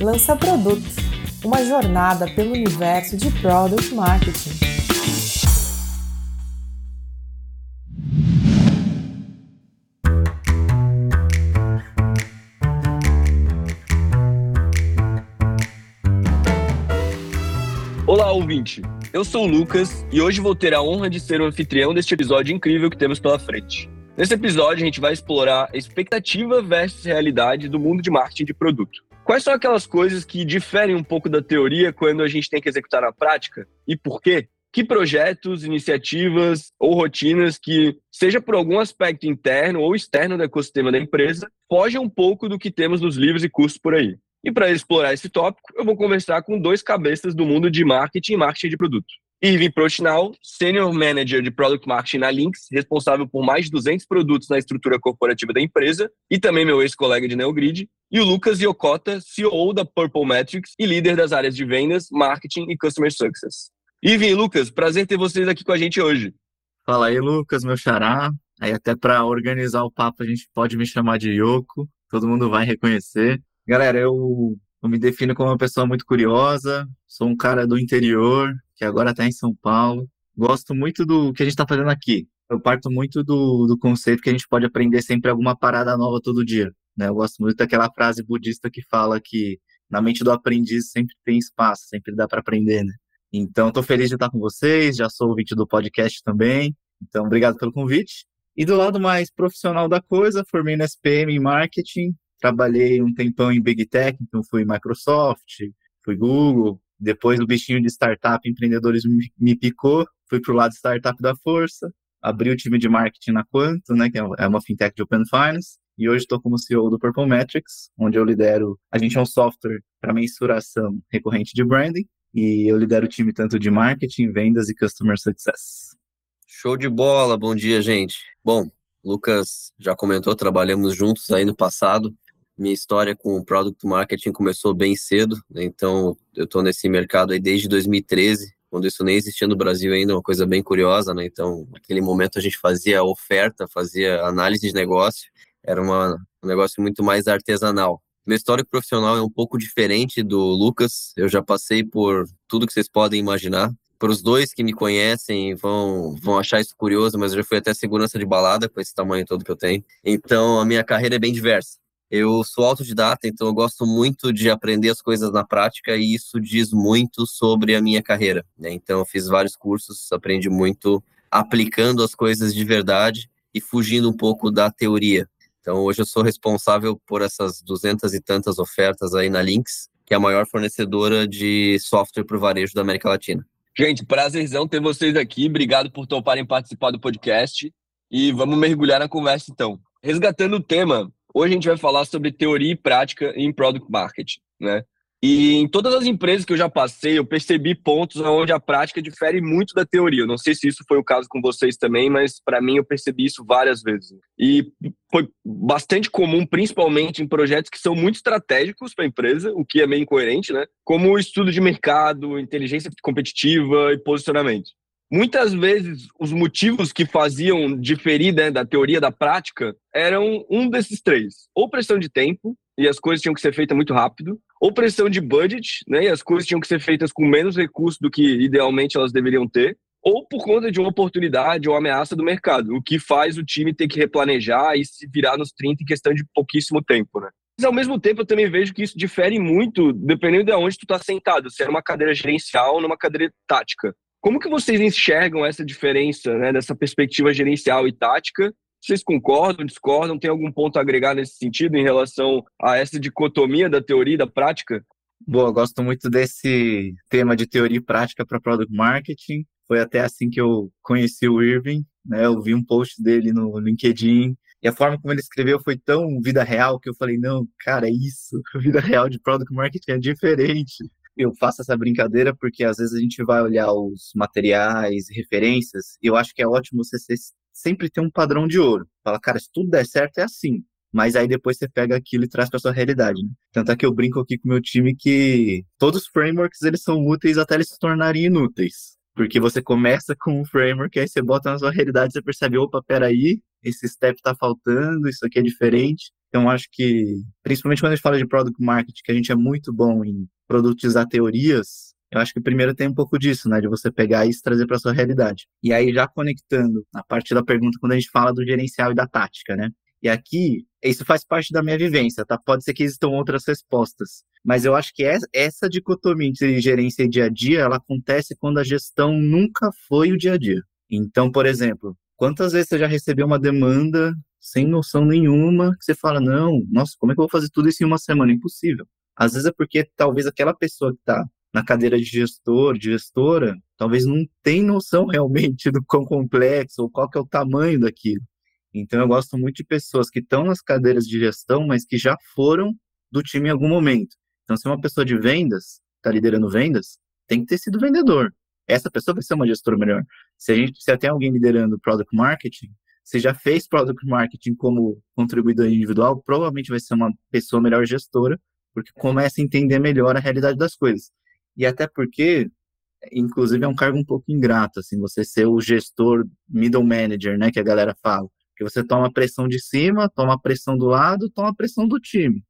Lança Produto, uma jornada pelo universo de Product Marketing. Olá, ouvinte! Eu sou o Lucas e hoje vou ter a honra de ser o anfitrião deste episódio incrível que temos pela frente. Nesse episódio, a gente vai explorar a expectativa versus realidade do mundo de marketing de produto. Quais são aquelas coisas que diferem um pouco da teoria quando a gente tem que executar na prática e por quê? Que projetos, iniciativas ou rotinas que, seja por algum aspecto interno ou externo do ecossistema da empresa, fogem um pouco do que temos nos livros e cursos por aí. E para explorar esse tópico, eu vou conversar com dois cabeças do mundo de marketing e marketing de produto. Irving Prochinal, Senior Manager de Product Marketing na Lynx, responsável por mais de 200 produtos na estrutura corporativa da empresa, e também meu ex-colega de Neogrid, e o Lucas Yokota, CEO da Purple Metrics e líder das áreas de vendas, marketing e customer success. Irving e Lucas, prazer ter vocês aqui com a gente hoje. Fala aí, Lucas, meu xará. Aí até para organizar o papo a gente pode me chamar de Yoko, todo mundo vai reconhecer. Galera, eu, eu me defino como uma pessoa muito curiosa, sou um cara do interior, que agora está em São Paulo. Gosto muito do que a gente está fazendo aqui. Eu parto muito do, do conceito que a gente pode aprender sempre alguma parada nova todo dia. Né? Eu gosto muito daquela frase budista que fala que na mente do aprendiz sempre tem espaço, sempre dá para aprender, né? Então, estou feliz de estar com vocês, já sou ouvinte do podcast também. Então, obrigado pelo convite. E do lado mais profissional da coisa, formei na SPM em marketing, trabalhei um tempão em Big Tech, então fui Microsoft, fui Google, depois o bichinho de startup, empreendedorismo me picou, fui para o lado startup da força, abri o time de marketing na Quanto, né, que é, é uma fintech de Open Finance, e hoje estou como CEO do Purple Metrics, onde eu lidero, a gente é um software para mensuração recorrente de branding, e eu lidero o time tanto de marketing, vendas e customer success. Show de bola, bom dia, gente. Bom, Lucas já comentou, trabalhamos juntos aí no passado, minha história com o product marketing começou bem cedo, né? então eu estou nesse mercado aí desde 2013, quando isso nem existia no Brasil ainda, uma coisa bem curiosa, né? Então, naquele momento a gente fazia oferta, fazia análise de negócio, era uma, um negócio muito mais artesanal. Meu histórico profissional é um pouco diferente do Lucas, eu já passei por tudo que vocês podem imaginar. Para os dois que me conhecem, vão, vão achar isso curioso, mas eu já fui até segurança de balada com esse tamanho todo que eu tenho. Então, a minha carreira é bem diversa. Eu sou autodidata, então eu gosto muito de aprender as coisas na prática e isso diz muito sobre a minha carreira. Né? Então eu fiz vários cursos, aprendi muito aplicando as coisas de verdade e fugindo um pouco da teoria. Então hoje eu sou responsável por essas duzentas e tantas ofertas aí na Lynx, que é a maior fornecedora de software para o varejo da América Latina. Gente, prazerzão ter vocês aqui. Obrigado por toparem participar do podcast. E vamos mergulhar na conversa então. Resgatando o tema, Hoje a gente vai falar sobre teoria e prática em product marketing, né? E em todas as empresas que eu já passei, eu percebi pontos onde a prática difere muito da teoria. Eu não sei se isso foi o caso com vocês também, mas para mim eu percebi isso várias vezes. E foi bastante comum, principalmente em projetos que são muito estratégicos para a empresa, o que é meio incoerente, né? Como o estudo de mercado, inteligência competitiva e posicionamento muitas vezes os motivos que faziam diferir né, da teoria da prática eram um desses três: ou pressão de tempo, e as coisas tinham que ser feitas muito rápido, ou pressão de budget, né, e as coisas tinham que ser feitas com menos recursos do que idealmente elas deveriam ter, ou por conta de uma oportunidade ou ameaça do mercado, o que faz o time ter que replanejar e se virar nos 30 em questão de pouquíssimo tempo, né? Mas ao mesmo tempo eu também vejo que isso difere muito dependendo de onde tu está sentado, se é numa cadeira gerencial ou numa cadeira tática. Como que vocês enxergam essa diferença, né, dessa perspectiva gerencial e tática? Vocês concordam, discordam? Tem algum ponto a agregar nesse sentido em relação a essa dicotomia da teoria e da prática? Bom, gosto muito desse tema de teoria e prática para product marketing. Foi até assim que eu conheci o Irving, né? Eu vi um post dele no LinkedIn e a forma como ele escreveu foi tão vida real que eu falei, não, cara, é isso. A vida real de product marketing é diferente eu faço essa brincadeira porque às vezes a gente vai olhar os materiais, referências, e eu acho que é ótimo você sempre ter um padrão de ouro. Fala, cara, se tudo der certo é assim. Mas aí depois você pega aquilo e traz para sua realidade. Né? Tanto é que eu brinco aqui com o meu time que todos os frameworks eles são úteis até eles se tornarem inúteis. Porque você começa com um framework, aí você bota na sua realidade, você percebe, opa, peraí, esse step tá faltando, isso aqui é diferente. Então, acho que, principalmente quando a gente fala de product marketing, que a gente é muito bom em produtizar teorias, eu acho que primeiro tem um pouco disso, né? De você pegar isso e trazer para sua realidade. E aí, já conectando a parte da pergunta, quando a gente fala do gerencial e da tática, né? E aqui, isso faz parte da minha vivência, tá? Pode ser que existam outras respostas. Mas eu acho que essa dicotomia entre gerência e dia a dia, ela acontece quando a gestão nunca foi o dia a dia. Então, por exemplo, quantas vezes você já recebeu uma demanda sem noção nenhuma, que você fala, não, nossa, como é que eu vou fazer tudo isso em uma semana? Impossível. Às vezes é porque talvez aquela pessoa que está na cadeira de gestor, de gestora, talvez não tem noção realmente do quão complexo ou qual que é o tamanho daquilo. Então eu gosto muito de pessoas que estão nas cadeiras de gestão, mas que já foram do time em algum momento. Então se uma pessoa de vendas está liderando vendas, tem que ter sido vendedor. Essa pessoa vai ser uma gestora melhor. Se a gente se tem alguém liderando product marketing, você já fez product marketing como contribuidor individual, provavelmente vai ser uma pessoa melhor gestora, porque começa a entender melhor a realidade das coisas. E até porque, inclusive, é um cargo um pouco ingrato, assim, você ser o gestor middle manager, né, que a galera fala. Que você toma pressão de cima, toma pressão do lado, toma pressão do time.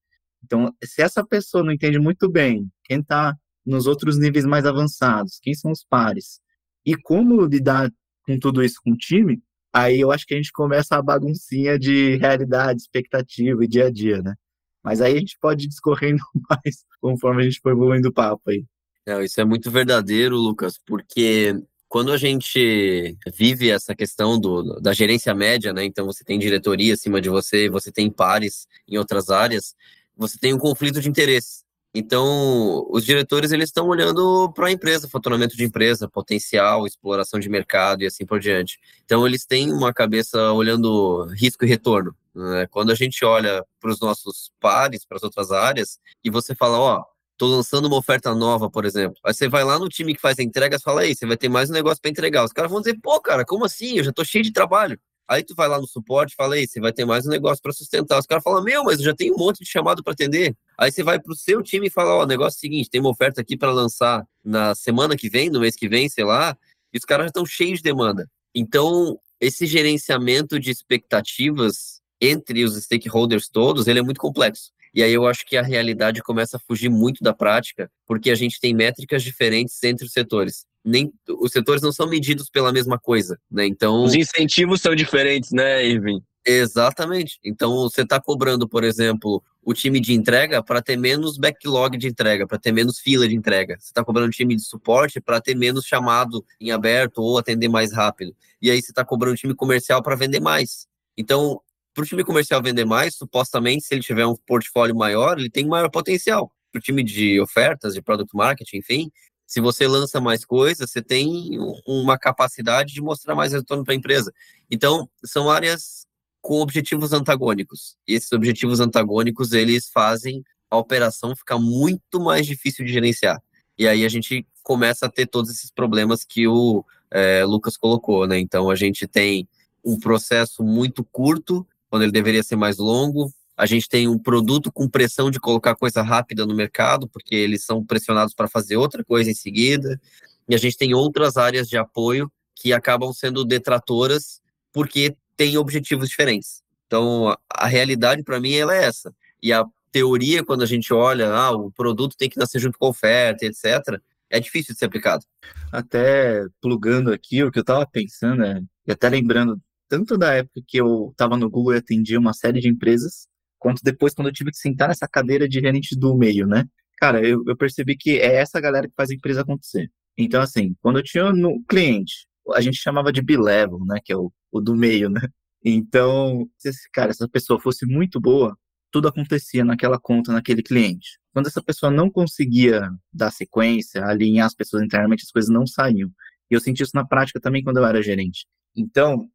Então, se essa pessoa não entende muito bem quem está nos outros níveis mais avançados, quem são os pares, e como lidar com tudo isso com o time, aí eu acho que a gente começa a baguncinha de realidade, expectativa e dia a dia, né? Mas aí a gente pode ir discorrendo mais conforme a gente for evoluindo o papo aí. É, isso é muito verdadeiro, Lucas, porque quando a gente vive essa questão do, da gerência média, né? Então você tem diretoria acima de você, você tem pares em outras áreas, você tem um conflito de interesse. Então, os diretores eles estão olhando para a empresa, faturamento de empresa, potencial, exploração de mercado e assim por diante. Então, eles têm uma cabeça olhando risco e retorno. Né? Quando a gente olha para os nossos pares, para as outras áreas, e você fala, ó, tô lançando uma oferta nova, por exemplo. Aí você vai lá no time que faz entregas, fala aí, você vai ter mais um negócio para entregar. Os caras vão dizer, pô, cara, como assim? Eu já tô cheio de trabalho. Aí tu vai lá no suporte, fala aí, você vai ter mais um negócio para sustentar. Os caras falam, meu, mas eu já tenho um monte de chamado para atender. Aí você vai pro seu time e fala, ó, oh, negócio é o seguinte, tem uma oferta aqui para lançar na semana que vem, no mês que vem, sei lá, e os caras já estão cheios de demanda. Então, esse gerenciamento de expectativas entre os stakeholders todos, ele é muito complexo. E aí eu acho que a realidade começa a fugir muito da prática, porque a gente tem métricas diferentes entre os setores nem os setores não são medidos pela mesma coisa, né? Então os incentivos são diferentes, né, Irving? Exatamente. Então você está cobrando, por exemplo, o time de entrega para ter menos backlog de entrega, para ter menos fila de entrega. Você está cobrando o time de suporte para ter menos chamado em aberto ou atender mais rápido. E aí você está cobrando o time comercial para vender mais. Então, para o time comercial vender mais, supostamente, se ele tiver um portfólio maior, ele tem maior potencial. Para o time de ofertas, de product marketing, enfim, se você lança mais coisas, você tem uma capacidade de mostrar mais retorno para a empresa. Então, são áreas com objetivos antagônicos. E esses objetivos antagônicos, eles fazem a operação ficar muito mais difícil de gerenciar. E aí a gente começa a ter todos esses problemas que o é, Lucas colocou, né? Então, a gente tem um processo muito curto, quando ele deveria ser mais longo, a gente tem um produto com pressão de colocar coisa rápida no mercado, porque eles são pressionados para fazer outra coisa em seguida. E a gente tem outras áreas de apoio que acabam sendo detratoras porque têm objetivos diferentes. Então, a, realidade para mim ela é essa. E a teoria, quando a gente olha, ah, o produto tem que nascer junto com a oferta, etc., é difícil de ser aplicado. Até plugando aqui, o que eu estava pensando, é, e até lembrando tanto da época que eu estava no Google e atendia uma série de empresas, quanto depois quando eu tive que sentar nessa cadeira de gerente do meio, né? Cara, eu, eu percebi que é essa galera que faz a empresa acontecer. Então, assim, quando eu tinha no cliente, a gente chamava de B-level, né? Que é o, o do meio, né? Então, se esse cara, essa pessoa fosse muito boa, tudo acontecia naquela conta, naquele cliente. Quando essa pessoa não conseguia dar sequência, alinhar as pessoas internamente, as coisas não saíam. E eu senti isso na prática também quando eu era gerente. Então,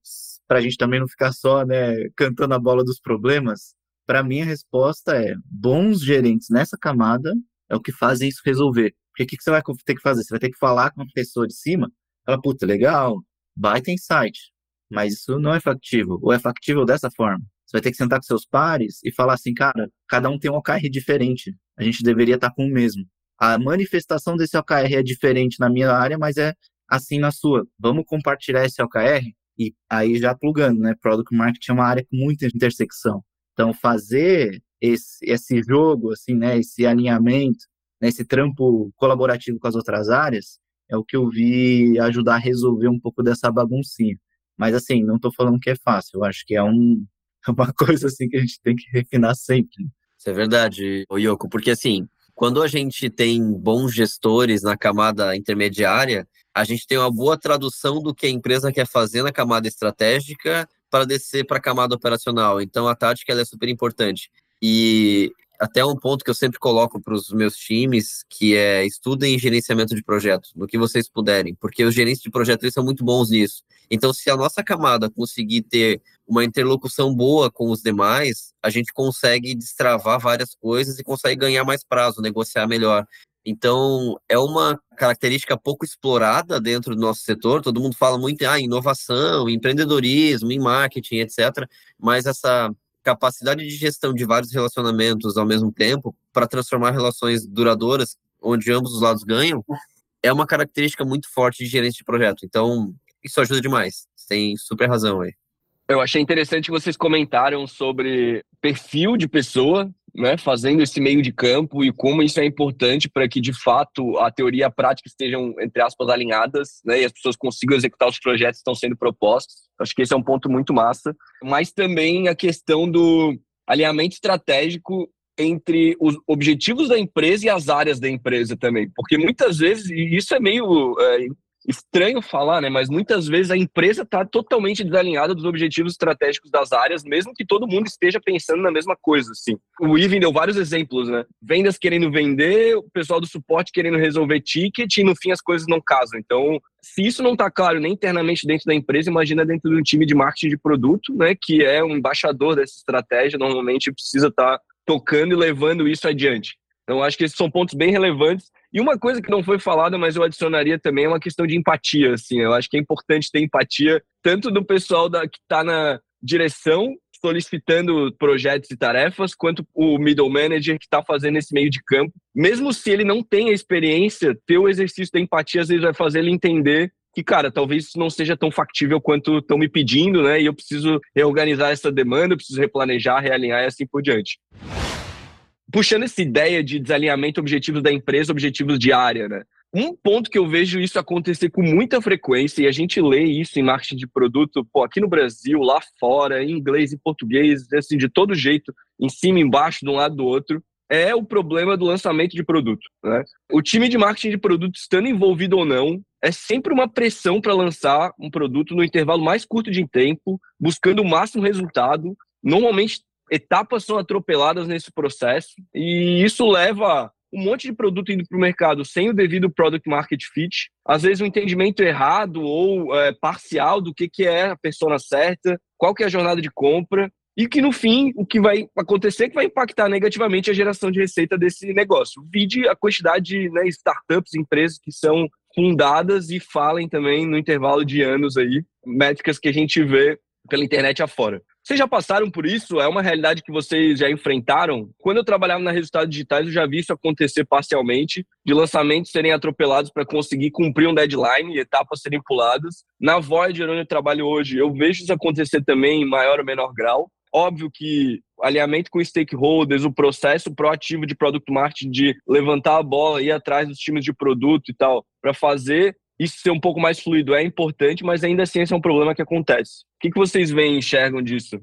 para a gente também não ficar só né, cantando a bola dos problemas, para mim, a resposta é: bons gerentes nessa camada é o que fazem isso resolver. Porque o que, que você vai ter que fazer? Você vai ter que falar com a pessoa de cima, fala, puta, legal, baita insight, mas isso não é factível, ou é factível dessa forma. Você vai ter que sentar com seus pares e falar assim, cara, cada um tem um OKR diferente, a gente deveria estar com o mesmo. A manifestação desse OKR é diferente na minha área, mas é assim na sua. Vamos compartilhar esse OKR? E aí já plugando, né? Product Marketing é uma área com muita intersecção. Então, fazer esse, esse jogo, assim, né, esse alinhamento, né, esse trampo colaborativo com as outras áreas, é o que eu vi ajudar a resolver um pouco dessa baguncinha. Mas, assim, não estou falando que é fácil, eu acho que é um, uma coisa, assim, que a gente tem que refinar sempre. Isso é verdade, Yoko, porque, assim, quando a gente tem bons gestores na camada intermediária, a gente tem uma boa tradução do que a empresa quer fazer na camada estratégica para descer para a camada operacional. Então, a tática é super importante. E até um ponto que eu sempre coloco para os meus times, que é estudem gerenciamento de projetos, no que vocês puderem, porque os gerentes de projetos eles são muito bons nisso. Então, se a nossa camada conseguir ter uma interlocução boa com os demais, a gente consegue destravar várias coisas e consegue ganhar mais prazo, negociar melhor. Então, é uma característica pouco explorada dentro do nosso setor. Todo mundo fala muito em ah, inovação, empreendedorismo, em marketing, etc. Mas essa capacidade de gestão de vários relacionamentos ao mesmo tempo para transformar relações duradouras, onde ambos os lados ganham, é uma característica muito forte de gerente de projeto. Então, isso ajuda demais. Você tem super razão aí. Eu achei interessante vocês comentaram sobre perfil de pessoa, né, fazendo esse meio de campo e como isso é importante para que, de fato, a teoria e a prática estejam, entre aspas, alinhadas né, e as pessoas consigam executar os projetos que estão sendo propostos. Acho que esse é um ponto muito massa. Mas também a questão do alinhamento estratégico entre os objetivos da empresa e as áreas da empresa também. Porque muitas vezes, e isso é meio é, estranho falar, né? Mas muitas vezes a empresa está totalmente desalinhada dos objetivos estratégicos das áreas, mesmo que todo mundo esteja pensando na mesma coisa, assim. O Ivan deu vários exemplos, né? Vendas querendo vender, o pessoal do suporte querendo resolver ticket e no fim as coisas não casam. Então, se isso não está claro nem internamente dentro da empresa, imagina dentro de um time de marketing de produto, né? Que é um embaixador dessa estratégia, normalmente precisa estar tá tocando e levando isso adiante. Então, acho que esses são pontos bem relevantes e uma coisa que não foi falada, mas eu adicionaria também, é uma questão de empatia. Assim, eu acho que é importante ter empatia tanto do pessoal da, que está na direção solicitando projetos e tarefas, quanto o middle manager que está fazendo esse meio de campo. Mesmo se ele não tem a experiência, ter o exercício da empatia às vezes vai fazer ele entender que, cara, talvez isso não seja tão factível quanto estão me pedindo, né? E eu preciso reorganizar essa demanda, eu preciso replanejar, realinhar e assim por diante puxando essa ideia de desalinhamento objetivos da empresa, objetivos de área, né? Um ponto que eu vejo isso acontecer com muita frequência, e a gente lê isso em marketing de produto, pô, aqui no Brasil, lá fora, em inglês e português, assim, de todo jeito, em cima, embaixo, de um lado do outro, é o problema do lançamento de produto. Né? O time de marketing de produto, estando envolvido ou não, é sempre uma pressão para lançar um produto no intervalo mais curto de tempo, buscando o máximo resultado, normalmente etapas são atropeladas nesse processo e isso leva um monte de produto indo para o mercado sem o devido product market fit, às vezes um entendimento errado ou é, parcial do que, que é a persona certa, qual que é a jornada de compra, e que no fim o que vai acontecer é que vai impactar negativamente a geração de receita desse negócio. Vide a quantidade de né, startups, empresas que são fundadas e falem também no intervalo de anos aí, métricas que a gente vê pela internet afora. Vocês já passaram por isso? É uma realidade que vocês já enfrentaram? Quando eu trabalhava na Resultados Digitais, eu já vi isso acontecer parcialmente, de lançamentos serem atropelados para conseguir cumprir um deadline e etapas serem puladas. Na Voyager, onde eu trabalho hoje, eu vejo isso acontecer também em maior ou menor grau. Óbvio que alinhamento com stakeholders, o processo proativo de product marketing, de levantar a bola, ir atrás dos times de produto e tal, para fazer isso ser um pouco mais fluido é importante, mas ainda assim esse é um problema que acontece. O que, que vocês veem e enxergam disso?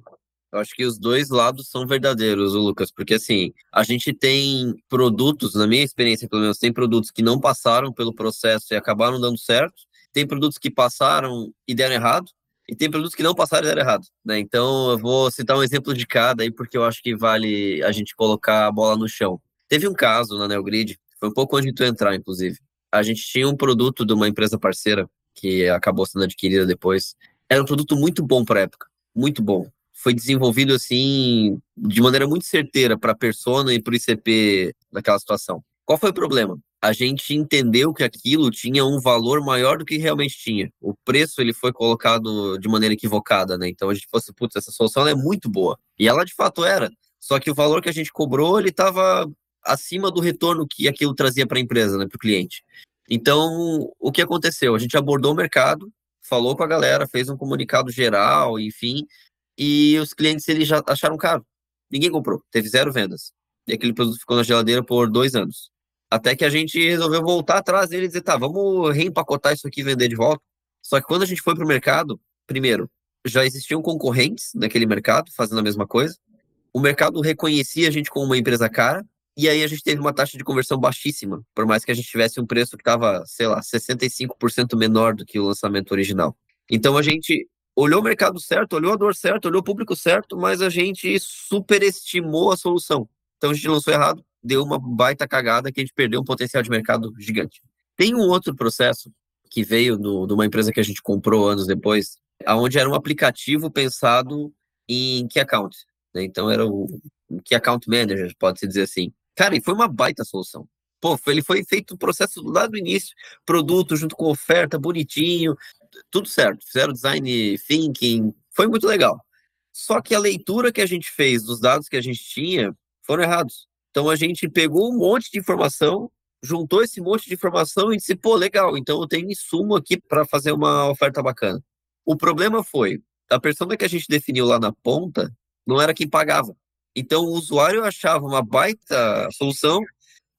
Eu acho que os dois lados são verdadeiros, Lucas, porque assim, a gente tem produtos, na minha experiência pelo menos, tem produtos que não passaram pelo processo e acabaram dando certo, tem produtos que passaram e deram errado, e tem produtos que não passaram e deram errado, né? Então eu vou citar um exemplo de cada aí, porque eu acho que vale a gente colocar a bola no chão. Teve um caso na Neogrid, foi um pouco antes de tu entrar, inclusive, a gente tinha um produto de uma empresa parceira que acabou sendo adquirida depois. Era um produto muito bom para época, muito bom. Foi desenvolvido assim de maneira muito certeira para a persona e para o ICP daquela situação. Qual foi o problema? A gente entendeu que aquilo tinha um valor maior do que realmente tinha. O preço ele foi colocado de maneira equivocada, né? Então a gente fosse, putz, essa solução é muito boa. E ela de fato era. Só que o valor que a gente cobrou, ele estava acima do retorno que aquilo trazia para a empresa, né, para o cliente. Então, o que aconteceu? A gente abordou o mercado, falou com a galera, fez um comunicado geral, enfim, e os clientes eles já acharam caro. ninguém comprou, teve zero vendas. E aquele produto ficou na geladeira por dois anos. Até que a gente resolveu voltar atrás dele e dizer, tá, vamos reempacotar isso aqui e vender de volta. Só que quando a gente foi para o mercado, primeiro, já existiam concorrentes naquele mercado fazendo a mesma coisa. O mercado reconhecia a gente como uma empresa cara, e aí a gente teve uma taxa de conversão baixíssima, por mais que a gente tivesse um preço que estava, sei lá, 65% menor do que o lançamento original. Então a gente olhou o mercado certo, olhou a dor certa, olhou o público certo, mas a gente superestimou a solução. Então a gente lançou errado, deu uma baita cagada que a gente perdeu um potencial de mercado gigante. Tem um outro processo que veio do, de uma empresa que a gente comprou anos depois, aonde era um aplicativo pensado em key account. Né? Então era o key account manager, pode-se dizer assim. Cara, e foi uma baita solução. Pô, ele foi feito o processo lá do início, produto junto com oferta, bonitinho, tudo certo. Fizeram design thinking, foi muito legal. Só que a leitura que a gente fez dos dados que a gente tinha foram errados. Então a gente pegou um monte de informação, juntou esse monte de informação e disse, pô, legal, então eu tenho insumo aqui para fazer uma oferta bacana. O problema foi, a persona que a gente definiu lá na ponta não era quem pagava. Então o usuário achava uma baita solução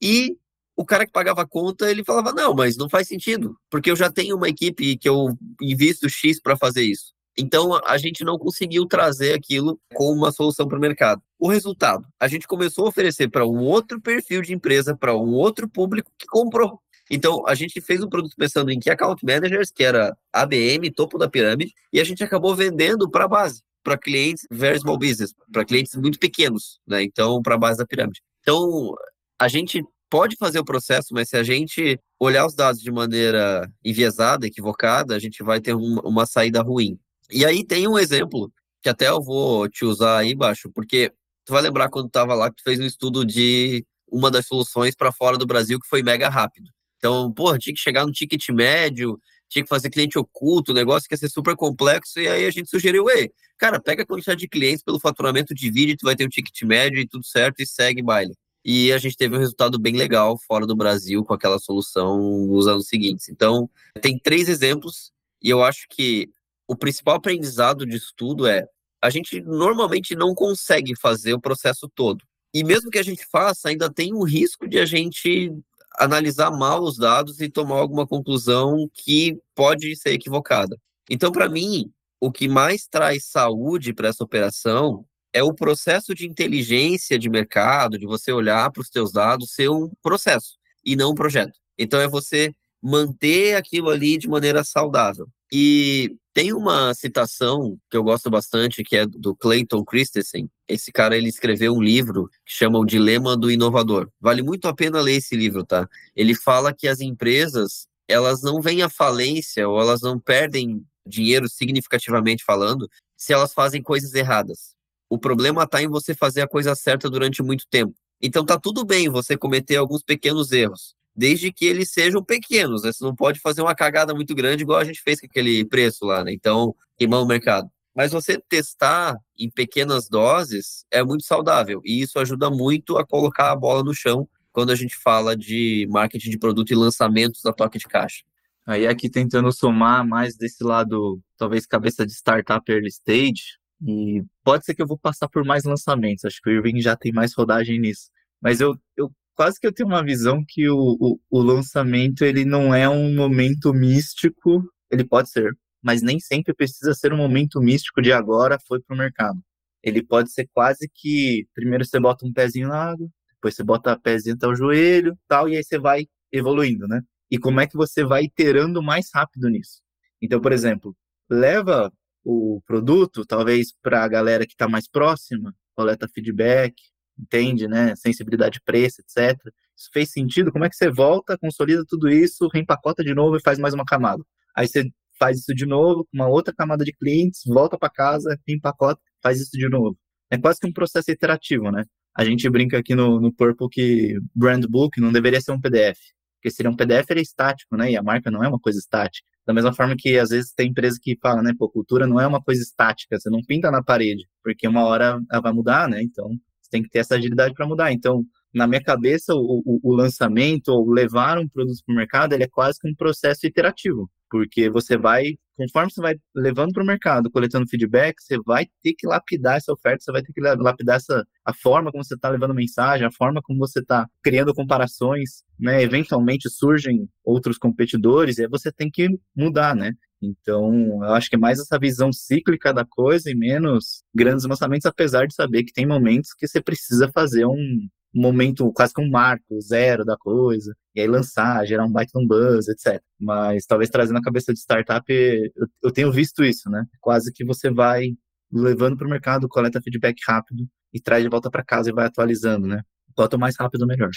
e o cara que pagava a conta, ele falava: "Não, mas não faz sentido, porque eu já tenho uma equipe que eu invisto X para fazer isso". Então a gente não conseguiu trazer aquilo como uma solução para o mercado. O resultado, a gente começou a oferecer para um outro perfil de empresa, para um outro público que comprou. Então, a gente fez um produto pensando em Key Account Managers, que era ABM, topo da pirâmide, e a gente acabou vendendo para a base para clientes very small business, para clientes muito pequenos, né? Então, para a base da pirâmide. Então, a gente pode fazer o processo, mas se a gente olhar os dados de maneira enviesada, equivocada, a gente vai ter uma, uma saída ruim. E aí tem um exemplo que até eu vou te usar aí embaixo, porque tu vai lembrar quando estava lá que tu fez um estudo de uma das soluções para fora do Brasil que foi mega rápido. Então, porra, tinha que chegar no ticket médio, tinha que fazer cliente oculto, o negócio que ia ser super complexo, e aí a gente sugeriu, ei, cara, pega a quantidade de clientes pelo faturamento, divide, tu vai ter um ticket médio e tudo certo, e segue baile. E a gente teve um resultado bem legal fora do Brasil com aquela solução nos anos seguintes. Então, tem três exemplos, e eu acho que o principal aprendizado disso tudo é a gente normalmente não consegue fazer o processo todo. E mesmo que a gente faça, ainda tem um risco de a gente analisar mal os dados e tomar alguma conclusão que pode ser equivocada. Então, para mim, o que mais traz saúde para essa operação é o processo de inteligência de mercado, de você olhar para os seus dados, ser um processo e não um projeto. Então, é você manter aquilo ali de maneira saudável. E tem uma citação que eu gosto bastante, que é do Clayton Christensen. Esse cara, ele escreveu um livro que chama O Dilema do Inovador. Vale muito a pena ler esse livro, tá? Ele fala que as empresas, elas não vêm à falência ou elas não perdem dinheiro significativamente falando se elas fazem coisas erradas. O problema está em você fazer a coisa certa durante muito tempo. Então tá tudo bem você cometer alguns pequenos erros, desde que eles sejam pequenos, né? Você não pode fazer uma cagada muito grande igual a gente fez com aquele preço lá, né? Então, queimar o mercado. Mas você testar em pequenas doses é muito saudável e isso ajuda muito a colocar a bola no chão quando a gente fala de marketing de produto e lançamentos da toque de caixa. Aí aqui tentando somar mais desse lado, talvez cabeça de startup early stage, e pode ser que eu vou passar por mais lançamentos, acho que o Irving já tem mais rodagem nisso. Mas eu, eu quase que eu tenho uma visão que o, o, o lançamento ele não é um momento místico, ele pode ser, mas nem sempre precisa ser um momento místico de agora foi para o mercado. Ele pode ser quase que primeiro você bota um pezinho na água, depois você bota pezinho até o joelho, tal, e aí você vai evoluindo, né? E como é que você vai iterando mais rápido nisso? Então, por exemplo, leva o produto, talvez para a galera que está mais próxima, coleta feedback, entende, né? Sensibilidade de preço, etc. Isso fez sentido? Como é que você volta, consolida tudo isso, reempacota de novo e faz mais uma camada? Aí você faz isso de novo, uma outra camada de clientes, volta para casa, reempacota, faz isso de novo. É quase que um processo iterativo, né? A gente brinca aqui no, no Purple que brand book não deveria ser um PDF, porque seria um PDF ele é estático, né? E a marca não é uma coisa estática. Da mesma forma que às vezes tem empresa que fala, né, pô, cultura não é uma coisa estática, você não pinta na parede, porque uma hora ela vai mudar, né? Então, tem que ter essa agilidade para mudar. Então, na minha cabeça, o, o, o lançamento ou levar um produto para o mercado, ele é quase que um processo iterativo, porque você vai conforme você vai levando para o mercado, coletando feedback, você vai ter que lapidar essa oferta, você vai ter que lapidar essa, a forma como você está levando mensagem, a forma como você está criando comparações, né? Eventualmente surgem outros competidores e aí você tem que mudar, né? Então, eu acho que é mais essa visão cíclica da coisa e menos grandes lançamentos, apesar de saber que tem momentos que você precisa fazer um, momento, quase que um marco, zero da coisa, e aí lançar, gerar um baita um buzz, etc. Mas talvez trazendo a cabeça de startup, eu, eu tenho visto isso, né? Quase que você vai levando para o mercado, coleta feedback rápido e traz de volta para casa e vai atualizando, né? Quanto mais rápido, melhor.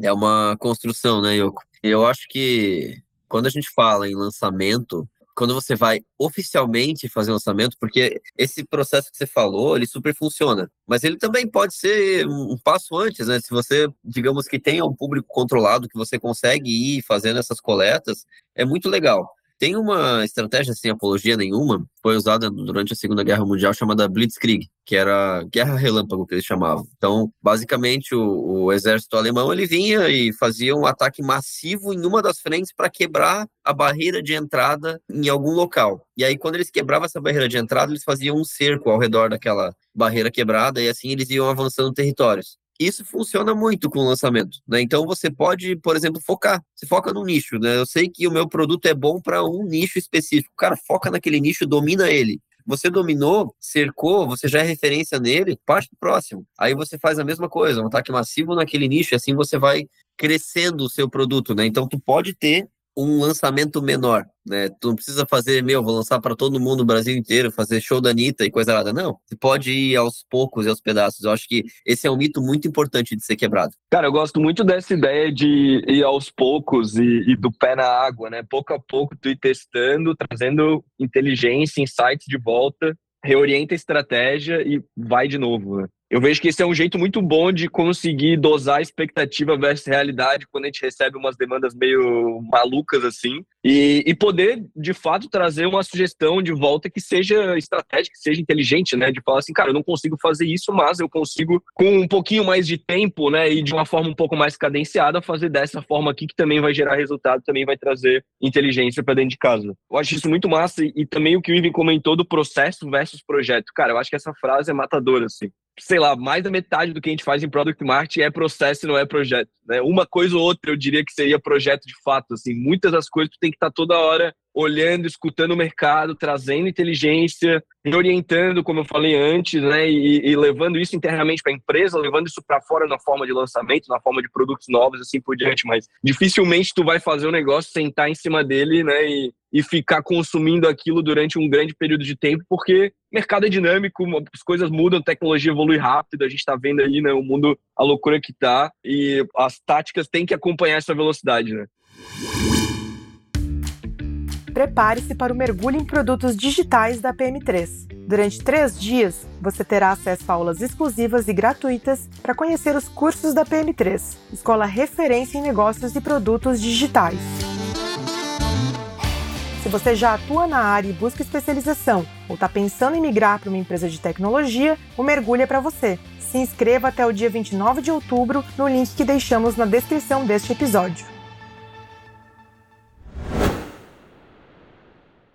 É uma construção, né, Yoko? Eu acho que quando a gente fala em lançamento, quando você vai oficialmente fazer lançamento, porque esse processo que você falou, ele super funciona. Mas ele também pode ser um passo antes, né? Se você, digamos que tenha um público controlado, que você consegue ir fazendo essas coletas, é muito legal. Tem uma estratégia sem apologia nenhuma, foi usada durante a Segunda Guerra Mundial chamada Blitzkrieg, que era guerra relâmpago que eles chamavam. Então, basicamente, o, o exército alemão ele vinha e fazia um ataque massivo em uma das frentes para quebrar a barreira de entrada em algum local. E aí, quando eles quebravam essa barreira de entrada, eles faziam um cerco ao redor daquela barreira quebrada e assim eles iam avançando territórios isso funciona muito com o lançamento, né? Então você pode, por exemplo, focar. Você foca no nicho, né? Eu sei que o meu produto é bom para um nicho específico. Cara, foca naquele nicho, domina ele. Você dominou, cercou, você já é referência nele, parte do próximo. Aí você faz a mesma coisa, um ataque massivo naquele nicho, e assim você vai crescendo o seu produto, né? Então tu pode ter um lançamento menor, né? Tu não precisa fazer, meu, vou lançar para todo mundo, o Brasil inteiro, fazer show da Anitta e coisa nada. Não, você pode ir aos poucos e aos pedaços. Eu acho que esse é um mito muito importante de ser quebrado. Cara, eu gosto muito dessa ideia de ir aos poucos e, e do pé na água, né? Pouco a pouco tu ir testando, trazendo inteligência, insights de volta, reorienta a estratégia e vai de novo, né? Eu vejo que esse é um jeito muito bom de conseguir dosar expectativa versus realidade quando a gente recebe umas demandas meio malucas assim e, e poder de fato trazer uma sugestão de volta que seja estratégica, que seja inteligente, né? De falar assim, cara, eu não consigo fazer isso, mas eu consigo com um pouquinho mais de tempo, né? E de uma forma um pouco mais cadenciada fazer dessa forma aqui que também vai gerar resultado, também vai trazer inteligência para dentro de casa. Eu acho isso muito massa e, e também o que o Ivan comentou do processo versus projeto. Cara, eu acho que essa frase é matadora assim sei lá, mais da metade do que a gente faz em product marketing é processo e não é projeto. Né? Uma coisa ou outra eu diria que seria projeto de fato. Assim, muitas das coisas tu tem que estar tá toda hora olhando, escutando o mercado, trazendo inteligência, reorientando, como eu falei antes, né, e, e levando isso internamente para a empresa, levando isso para fora na forma de lançamento, na forma de produtos novos, assim por diante. Mas dificilmente tu vai fazer um negócio, sentar em cima dele, né, e, e ficar consumindo aquilo durante um grande período de tempo, porque mercado é dinâmico, as coisas mudam, a tecnologia evolui rápido, a gente está vendo aí, né, o mundo, a loucura que tá, e as táticas têm que acompanhar essa velocidade, né prepare-se para o mergulho em produtos digitais da PM3. Durante três dias, você terá acesso a aulas exclusivas e gratuitas para conhecer os cursos da PM3, escola referência em negócios e produtos digitais. Se você já atua na área e busca especialização ou está pensando em migrar para uma empresa de tecnologia, o mergulho é para você. Se inscreva até o dia 29 de outubro no link que deixamos na descrição deste episódio.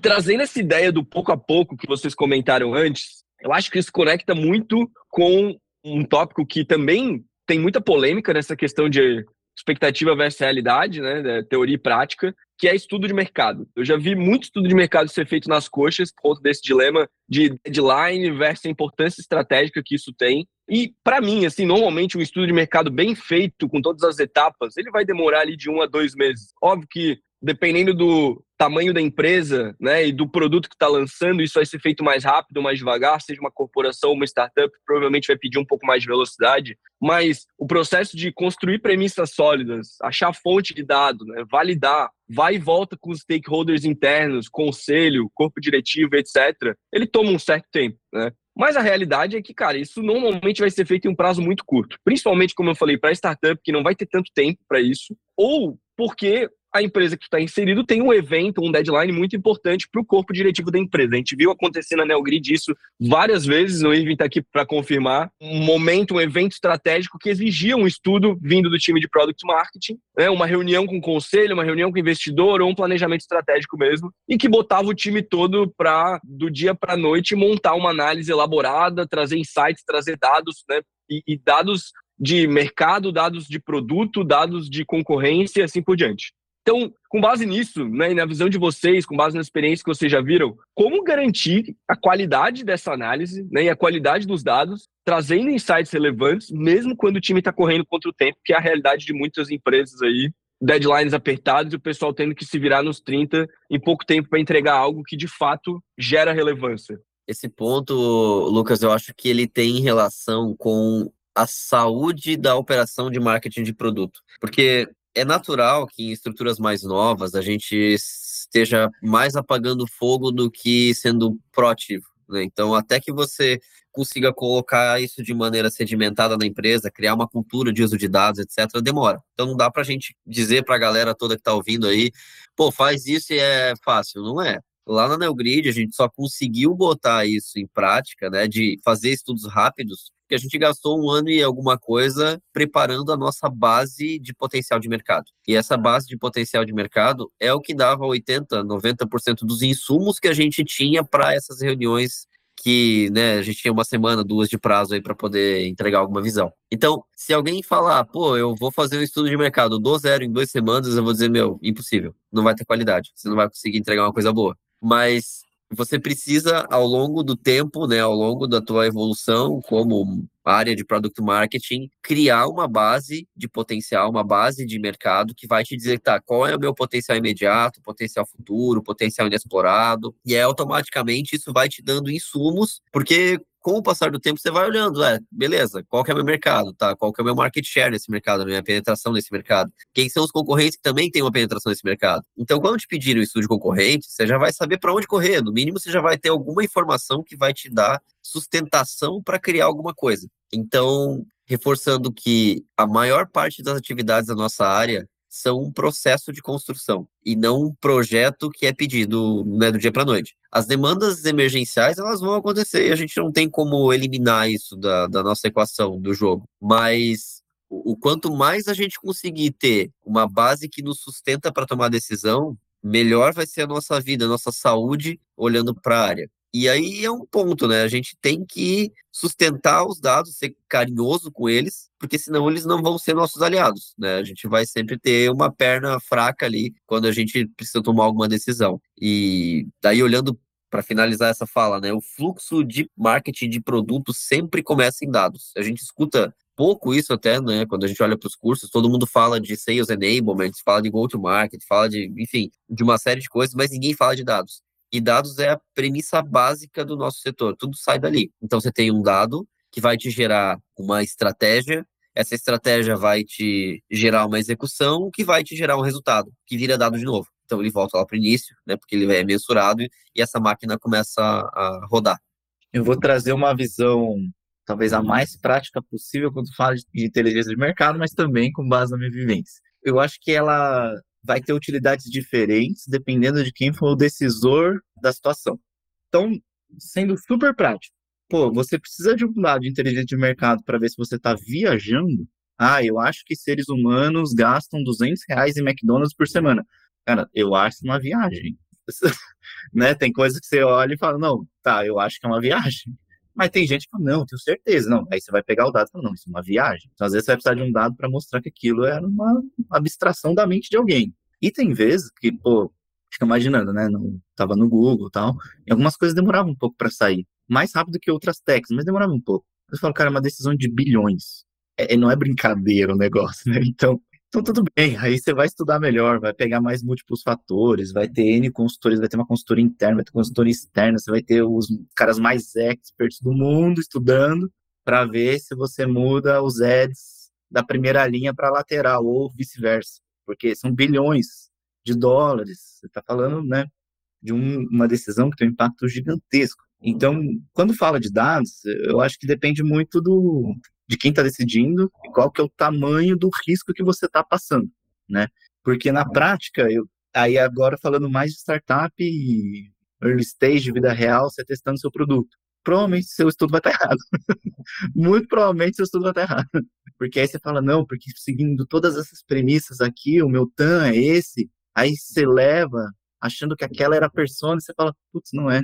trazendo essa ideia do pouco a pouco que vocês comentaram antes, eu acho que isso conecta muito com um tópico que também tem muita polêmica nessa questão de expectativa versus realidade, né, teoria e prática, que é estudo de mercado. Eu já vi muito estudo de mercado ser feito nas coxas por conta desse dilema de deadline versus a importância estratégica que isso tem. E para mim, assim, normalmente um estudo de mercado bem feito com todas as etapas, ele vai demorar ali de um a dois meses. Óbvio que dependendo do tamanho da empresa né, e do produto que está lançando, isso vai ser feito mais rápido, mais devagar, seja uma corporação, uma startup, provavelmente vai pedir um pouco mais de velocidade, mas o processo de construir premissas sólidas, achar fonte de dado, né, validar, vai e volta com os stakeholders internos, conselho, corpo diretivo, etc., ele toma um certo tempo, né? Mas a realidade é que, cara, isso normalmente vai ser feito em um prazo muito curto. Principalmente, como eu falei, para startup que não vai ter tanto tempo para isso, ou porque a empresa que está inserido tem um evento, um deadline muito importante para o corpo diretivo da empresa. A gente viu acontecer na Neogrid isso várias vezes, o Irving está aqui para confirmar, um momento, um evento estratégico que exigia um estudo vindo do time de Product Marketing, né, uma reunião com o conselho, uma reunião com o investidor ou um planejamento estratégico mesmo, e que botava o time todo para, do dia para a noite, montar uma análise elaborada, trazer insights, trazer dados, né, e, e dados de mercado, dados de produto, dados de concorrência e assim por diante. Então, com base nisso, né, e na visão de vocês, com base na experiência que vocês já viram, como garantir a qualidade dessa análise né, e a qualidade dos dados, trazendo insights relevantes, mesmo quando o time está correndo contra o tempo, que é a realidade de muitas empresas aí, deadlines apertados e o pessoal tendo que se virar nos 30 em pouco tempo para entregar algo que de fato gera relevância. Esse ponto, Lucas, eu acho que ele tem relação com a saúde da operação de marketing de produto. Porque é natural que em estruturas mais novas a gente esteja mais apagando fogo do que sendo proativo. Né? Então, até que você consiga colocar isso de maneira sedimentada na empresa, criar uma cultura de uso de dados, etc., demora. Então, não dá para a gente dizer para a galera toda que está ouvindo aí, pô, faz isso e é fácil. Não é. Lá na NeoGrid, a gente só conseguiu botar isso em prática, né, de fazer estudos rápidos, que a gente gastou um ano e alguma coisa preparando a nossa base de potencial de mercado. E essa base de potencial de mercado é o que dava 80, 90% dos insumos que a gente tinha para essas reuniões que né, a gente tinha uma semana, duas de prazo aí para poder entregar alguma visão. Então, se alguém falar, pô, eu vou fazer um estudo de mercado do zero em duas semanas, eu vou dizer, meu, impossível, não vai ter qualidade, você não vai conseguir entregar uma coisa boa. Mas você precisa, ao longo do tempo, né, ao longo da tua evolução como área de product marketing, criar uma base de potencial, uma base de mercado que vai te dizer, tá, qual é o meu potencial imediato, potencial futuro, potencial inexplorado, e é automaticamente isso vai te dando insumos, porque com o passar do tempo, você vai olhando, é, beleza, qual que é o meu mercado, tá? Qual que é o meu market share nesse mercado, a minha penetração nesse mercado? Quem são os concorrentes que também têm uma penetração nesse mercado? Então, quando te pedirem o estudo de concorrente, você já vai saber para onde correr. No mínimo, você já vai ter alguma informação que vai te dar sustentação para criar alguma coisa. Então, reforçando que a maior parte das atividades da nossa área são um processo de construção e não um projeto que é pedido né, do dia para noite. As demandas emergenciais elas vão acontecer e a gente não tem como eliminar isso da, da nossa equação do jogo. Mas o, o quanto mais a gente conseguir ter uma base que nos sustenta para tomar decisão, melhor vai ser a nossa vida, a nossa saúde olhando para a área. E aí é um ponto, né? A gente tem que sustentar os dados, ser carinhoso com eles, porque senão eles não vão ser nossos aliados, né? A gente vai sempre ter uma perna fraca ali quando a gente precisa tomar alguma decisão. E daí olhando para finalizar essa fala, né? O fluxo de marketing de produtos sempre começa em dados. A gente escuta pouco isso até, né? Quando a gente olha para os cursos, todo mundo fala de sales enablement, fala de go-to-market, fala de, enfim, de uma série de coisas, mas ninguém fala de dados. E dados é a premissa básica do nosso setor, tudo sai dali. Então você tem um dado que vai te gerar uma estratégia, essa estratégia vai te gerar uma execução, que vai te gerar um resultado, que vira dado de novo. Então ele volta lá para o início, né, porque ele é mensurado e essa máquina começa a, rodar. Eu vou trazer uma visão talvez a mais prática possível quando falo de inteligência de mercado, mas também com base na minha vivência. Eu acho que ela vai ter utilidades diferentes dependendo de quem for o decisor da situação. Então, sendo super prático, pô, você precisa de um lado de inteligência de mercado para ver se você está viajando. Ah, eu acho que seres humanos gastam 200 reais em McDonald's por semana. Cara, eu acho uma viagem. né? Tem coisas que você olha e fala, não, tá, eu acho que é uma viagem. Mas tem gente que não, tenho certeza. Não, aí você vai pegar o dado e fala, não, isso é uma viagem. Então, às vezes, você vai precisar de um dado para mostrar que aquilo era uma abstração da mente de alguém. E tem vezes que, pô, fica imaginando, né? Não, tava no Google e tal, e algumas coisas demoravam um pouco para sair. Mais rápido que outras techs, mas demorava um pouco. Eu falo, cara, é uma decisão de bilhões. É, não é brincadeira o negócio, né? Então, então, tudo bem, aí você vai estudar melhor, vai pegar mais múltiplos fatores, vai ter N consultores, vai ter uma consultoria interna, vai ter consultoria externa, você vai ter os caras mais experts do mundo estudando para ver se você muda os ads da primeira linha para lateral ou vice-versa, porque são bilhões de dólares, você está falando, né, de um, uma decisão que tem um impacto gigantesco. Então, quando fala de dados, eu acho que depende muito do, de quem está decidindo e qual que é o tamanho do risco que você está passando, né? Porque na prática, eu, aí agora falando mais de startup e early stage, de vida real, você testando seu produto. Provavelmente seu estudo vai estar errado. Muito provavelmente seu estudo vai estar errado. Porque aí você fala, não, porque seguindo todas essas premissas aqui, o meu TAM é esse. Aí você leva, achando que aquela era a persona, e você fala, putz, não é,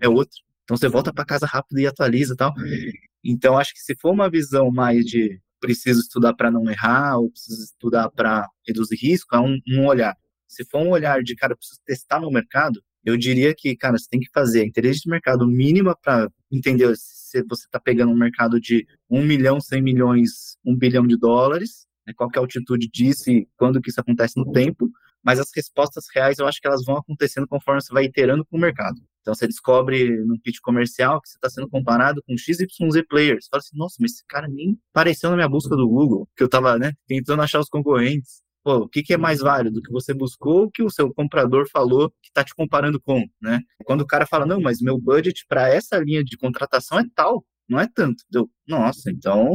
é outro. Então você volta para casa rápido e atualiza e tal. Então acho que se for uma visão mais de preciso estudar para não errar, ou preciso estudar para reduzir risco, é um, um olhar. Se for um olhar de, cara, preciso testar no mercado, eu diria que, cara, você tem que fazer a inteligência de mercado mínima para entender se você está pegando um mercado de 1 milhão, 100 milhões, 1 bilhão de dólares, né, qual é a altitude disso e quando que isso acontece no tempo, mas as respostas reais eu acho que elas vão acontecendo conforme você vai iterando com o mercado. Então você descobre num pitch comercial que você está sendo comparado com XYZ players. Você fala assim, nossa, mas esse cara nem apareceu na minha busca do Google, que eu estava né, tentando achar os concorrentes. Pô, o que, que é mais válido? que você buscou ou que o seu comprador falou que está te comparando com, né? Quando o cara fala, não, mas meu budget para essa linha de contratação é tal, não é tanto. Eu, nossa, então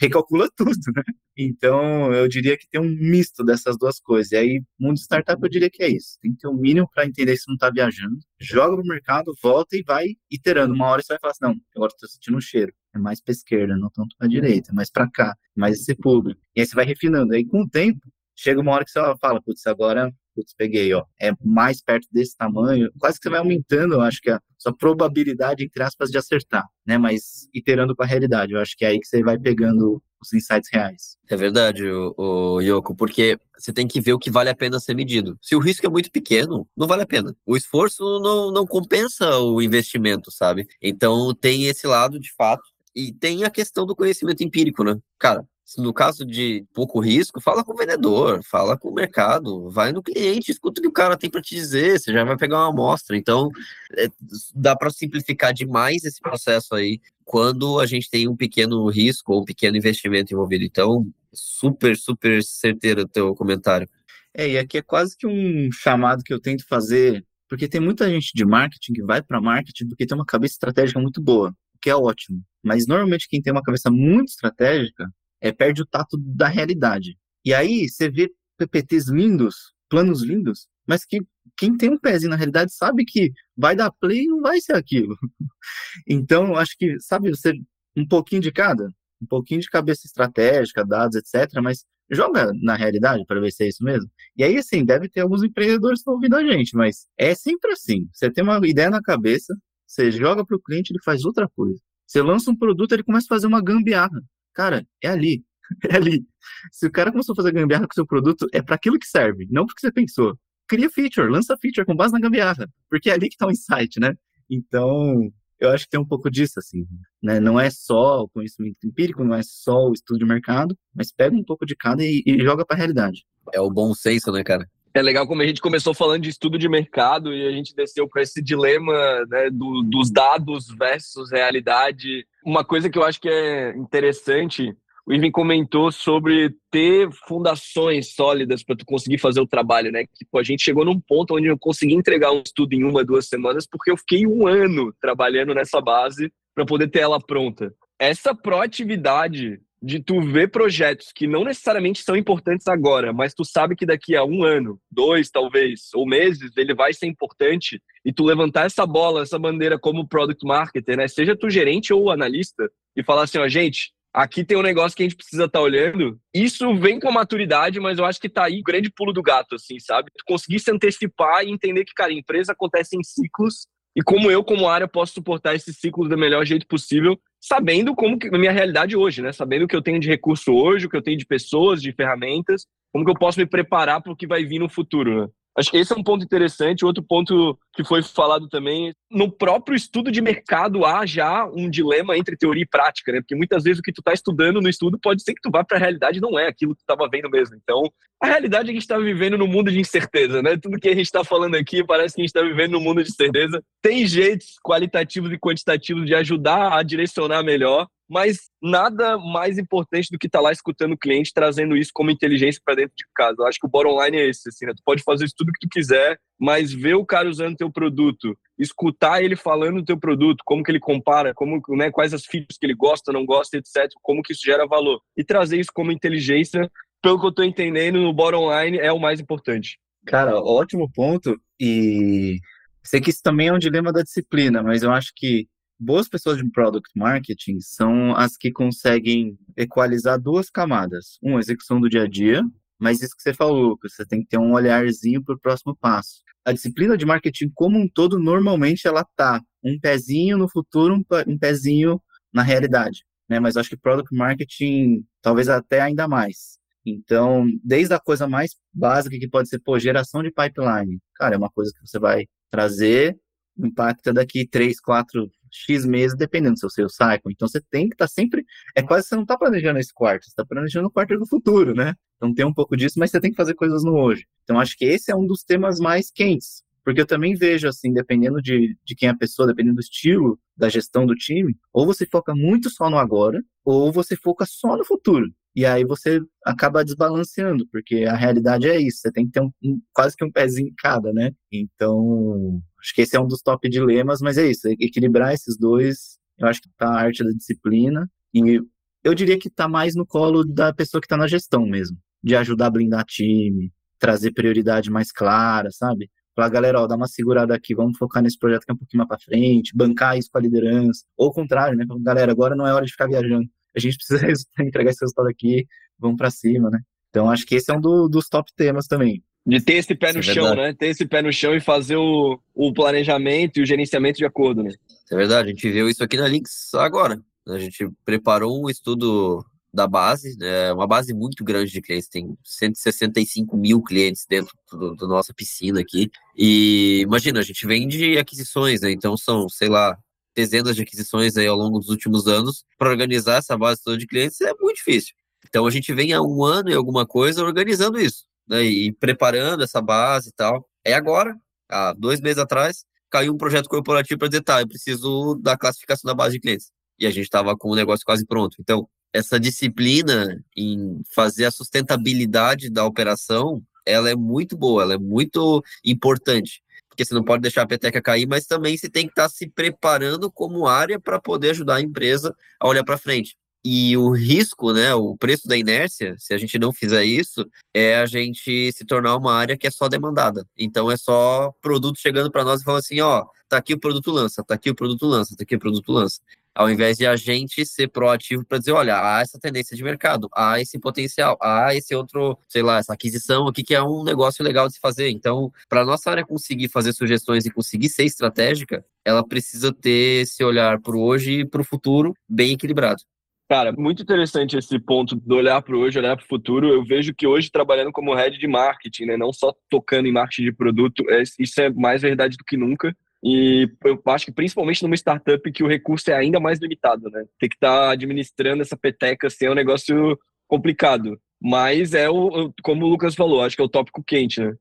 recalcula tudo, né? Então, eu diria que tem um misto dessas duas coisas. E aí, mundo startup, eu diria que é isso. Tem que ter um mínimo para entender se não está viajando. Joga pro mercado, volta e vai iterando. Uma hora você vai falar assim, não, agora estou sentindo um cheiro. É mais para esquerda, não tanto para direita, é mais para cá, mais esse público. E aí você vai refinando. Aí, com o tempo, chega uma hora que você fala, putz, agora putz, peguei, ó, é mais perto desse tamanho, quase que você vai aumentando, eu acho que a sua probabilidade, entre aspas, de acertar, né, mas iterando com a realidade, eu acho que é aí que você vai pegando os insights reais. É verdade, o, o Yoko, porque você tem que ver o que vale a pena ser medido. Se o risco é muito pequeno, não vale a pena. O esforço não, não compensa o investimento, sabe? Então tem esse lado de fato. E tem a questão do conhecimento empírico, né? Cara, no caso de pouco risco, fala com o vendedor, fala com o mercado, vai no cliente, escuta o que o cara tem para te dizer, você já vai pegar uma amostra. Então, é, dá para simplificar demais esse processo aí quando a gente tem um pequeno risco ou um pequeno investimento envolvido. Então, super, super certeiro o teu comentário. É, e aqui é quase que um chamado que eu tento fazer, porque tem muita gente de marketing que vai para marketing porque tem uma cabeça estratégica muito boa, o que é ótimo. Mas normalmente quem tem uma cabeça muito estratégica é, perde o tato da realidade. E aí você vê PPTs lindos, planos lindos, mas que quem tem um pezinho na realidade sabe que vai dar play e não vai ser aquilo. então, acho que, sabe, você um pouquinho de cada, um pouquinho de cabeça estratégica, dados, etc., mas joga na realidade para ver se é isso mesmo. E aí, assim, deve ter alguns empreendedores que estão ouvindo a gente, mas é sempre assim. Você tem uma ideia na cabeça, você joga para o cliente, ele faz outra coisa. Você lança um produto, ele começa a fazer uma gambiarra. Cara, é ali. É ali. Se o cara começou a fazer gambiarra com o seu produto, é para aquilo que serve, não porque você pensou. Cria feature, lança feature com base na gambiarra, porque é ali que está o insight, né? Então, eu acho que tem um pouco disso, assim, né? Não é só o conhecimento empírico, não é só o estudo de mercado, mas pega um pouco de cada e, e joga para a realidade. É o bom senso, né, cara? É legal como a gente começou falando de estudo de mercado e a gente desceu para esse dilema né, do, dos dados versus realidade. Uma coisa que eu acho que é interessante, o Ivan comentou sobre ter fundações sólidas para tu conseguir fazer o trabalho, né? Que a gente chegou num ponto onde eu consegui entregar um estudo em uma, duas semanas porque eu fiquei um ano trabalhando nessa base para poder ter ela pronta. Essa proatividade de tu ver projetos que não necessariamente são importantes agora, mas tu sabe que daqui a um ano, dois talvez, ou meses, ele vai ser importante, e tu levantar essa bola, essa bandeira como product marketer, né? Seja tu gerente ou analista, e falar assim, ó, gente, aqui tem um negócio que a gente precisa estar tá olhando. Isso vem com a maturidade, mas eu acho que tá aí o grande pulo do gato, assim, sabe? Tu conseguir se antecipar e entender que, cara, empresa acontece em ciclos e como eu, como área, posso suportar esse ciclo do melhor jeito possível, sabendo como que a minha realidade hoje, né? Sabendo o que eu tenho de recurso hoje, o que eu tenho de pessoas, de ferramentas, como que eu posso me preparar para o que vai vir no futuro, né? Acho que esse é um ponto interessante. Outro ponto que foi falado também, no próprio estudo de mercado há já um dilema entre teoria e prática, né? Porque muitas vezes o que tu está estudando no estudo pode ser que tu vá para a realidade não é aquilo que tu estava vendo mesmo. Então, a realidade é que a gente está vivendo no mundo de incerteza, né? Tudo que a gente está falando aqui parece que a gente está vivendo no mundo de certeza. Tem jeitos qualitativos e quantitativos de ajudar a direcionar melhor, mas nada mais importante do que estar tá lá escutando o cliente, trazendo isso como inteligência para dentro de casa. Eu acho que o bottom line é esse, assim, né? Tu pode fazer isso tudo que tu quiser, mas ver o cara usando teu produto, escutar ele falando do teu produto, como que ele compara, como, né, quais as features que ele gosta, não gosta, etc, como que isso gera valor, e trazer isso como inteligência pelo que eu tô entendendo, no bottom line é o mais importante. Cara, ótimo ponto. E sei que isso também é um dilema da disciplina, mas eu acho que boas pessoas de product marketing são as que conseguem equalizar duas camadas. Uma, execução do dia a dia, mas isso que você falou, Lucas, você tem que ter um olharzinho para o próximo passo. A disciplina de marketing como um todo, normalmente, ela tá um pezinho no futuro, um pezinho na realidade. Né? Mas acho que product marketing, talvez até ainda mais. Então, desde a coisa mais básica que pode ser, pô, geração de pipeline. Cara, é uma coisa que você vai trazer, impacta daqui 3, 4, X meses, dependendo do seu sales cycle. Então, você tem que estar tá sempre. É quase que você não está planejando esse quarto, você está planejando o quarto do futuro, né? Então, tem um pouco disso, mas você tem que fazer coisas no hoje. Então, acho que esse é um dos temas mais quentes. Porque eu também vejo, assim, dependendo de, de quem é a pessoa, dependendo do estilo da gestão do time, ou você foca muito só no agora, ou você foca só no futuro. E aí você acaba desbalanceando, porque a realidade é isso, você tem que ter um, um, quase que um pezinho em cada, né? Então, acho que esse é um dos top dilemas, mas é isso, equilibrar esses dois, eu acho que tá a arte da disciplina, e eu diria que tá mais no colo da pessoa que tá na gestão mesmo, de ajudar a blindar time, trazer prioridade mais clara, sabe? Falar, galera, ó, dá uma segurada aqui, vamos focar nesse projeto que é um pouquinho mais pra frente, bancar isso com a liderança, ou o contrário, né? Galera, agora não é hora de ficar viajando a gente precisa entregar esse resultado aqui, vamos para cima, né? Então acho que esse é um do, dos top temas também. De ter esse pé no é chão, né? Ter esse pé no chão e fazer o, o planejamento e o gerenciamento de acordo, né? É verdade, a gente viu isso aqui na Links agora. A gente preparou um estudo da base, é uma base muito grande de clientes, tem 165 mil clientes dentro do, do nossa piscina aqui. E imagina, a gente vende aquisições, né? Então são, sei lá, dezenas de aquisições aí ao longo dos últimos anos, para organizar essa base toda de clientes é muito difícil. Então a gente vem há um ano e alguma coisa organizando isso, né, e preparando essa base e tal. É agora, há dois meses atrás, caiu um projeto corporativo para dizer, tá, eu preciso da classificação da base de clientes. E a gente estava com o negócio quase pronto. Então, essa disciplina em fazer a sustentabilidade da operação, ela é muito boa, ela é muito importante porque você não pode deixar a peteca cair, mas também você tem que estar tá se preparando como área para poder ajudar a empresa a olhar para frente. E o risco, né, o preço da inércia, se a gente não fizer isso, é a gente se tornar uma área que é só demandada. Então é só produto chegando para nós e falando assim, ó, tá aqui o produto lança, tá aqui o produto lança, tá aqui o produto lança ao invés de a gente ser proativo para dizer, olha, há essa tendência de mercado, há esse potencial, há esse outro, sei lá, essa aquisição aqui que é um negócio legal de se fazer. Então, para nossa área conseguir fazer sugestões e conseguir ser estratégica, ela precisa ter esse olhar para o hoje e para o futuro bem equilibrado. Cara, muito interessante esse ponto do olhar para hoje, olhar para o futuro. Eu vejo que hoje, trabalhando como head de marketing, né, não só tocando em marketing de produto, é, isso é mais verdade do que nunca. E eu acho que principalmente numa startup que o recurso é ainda mais limitado, né? Ter que estar tá administrando essa peteca assim, é um negócio complicado. Mas é o, como o Lucas falou, acho que é o tópico quente, né?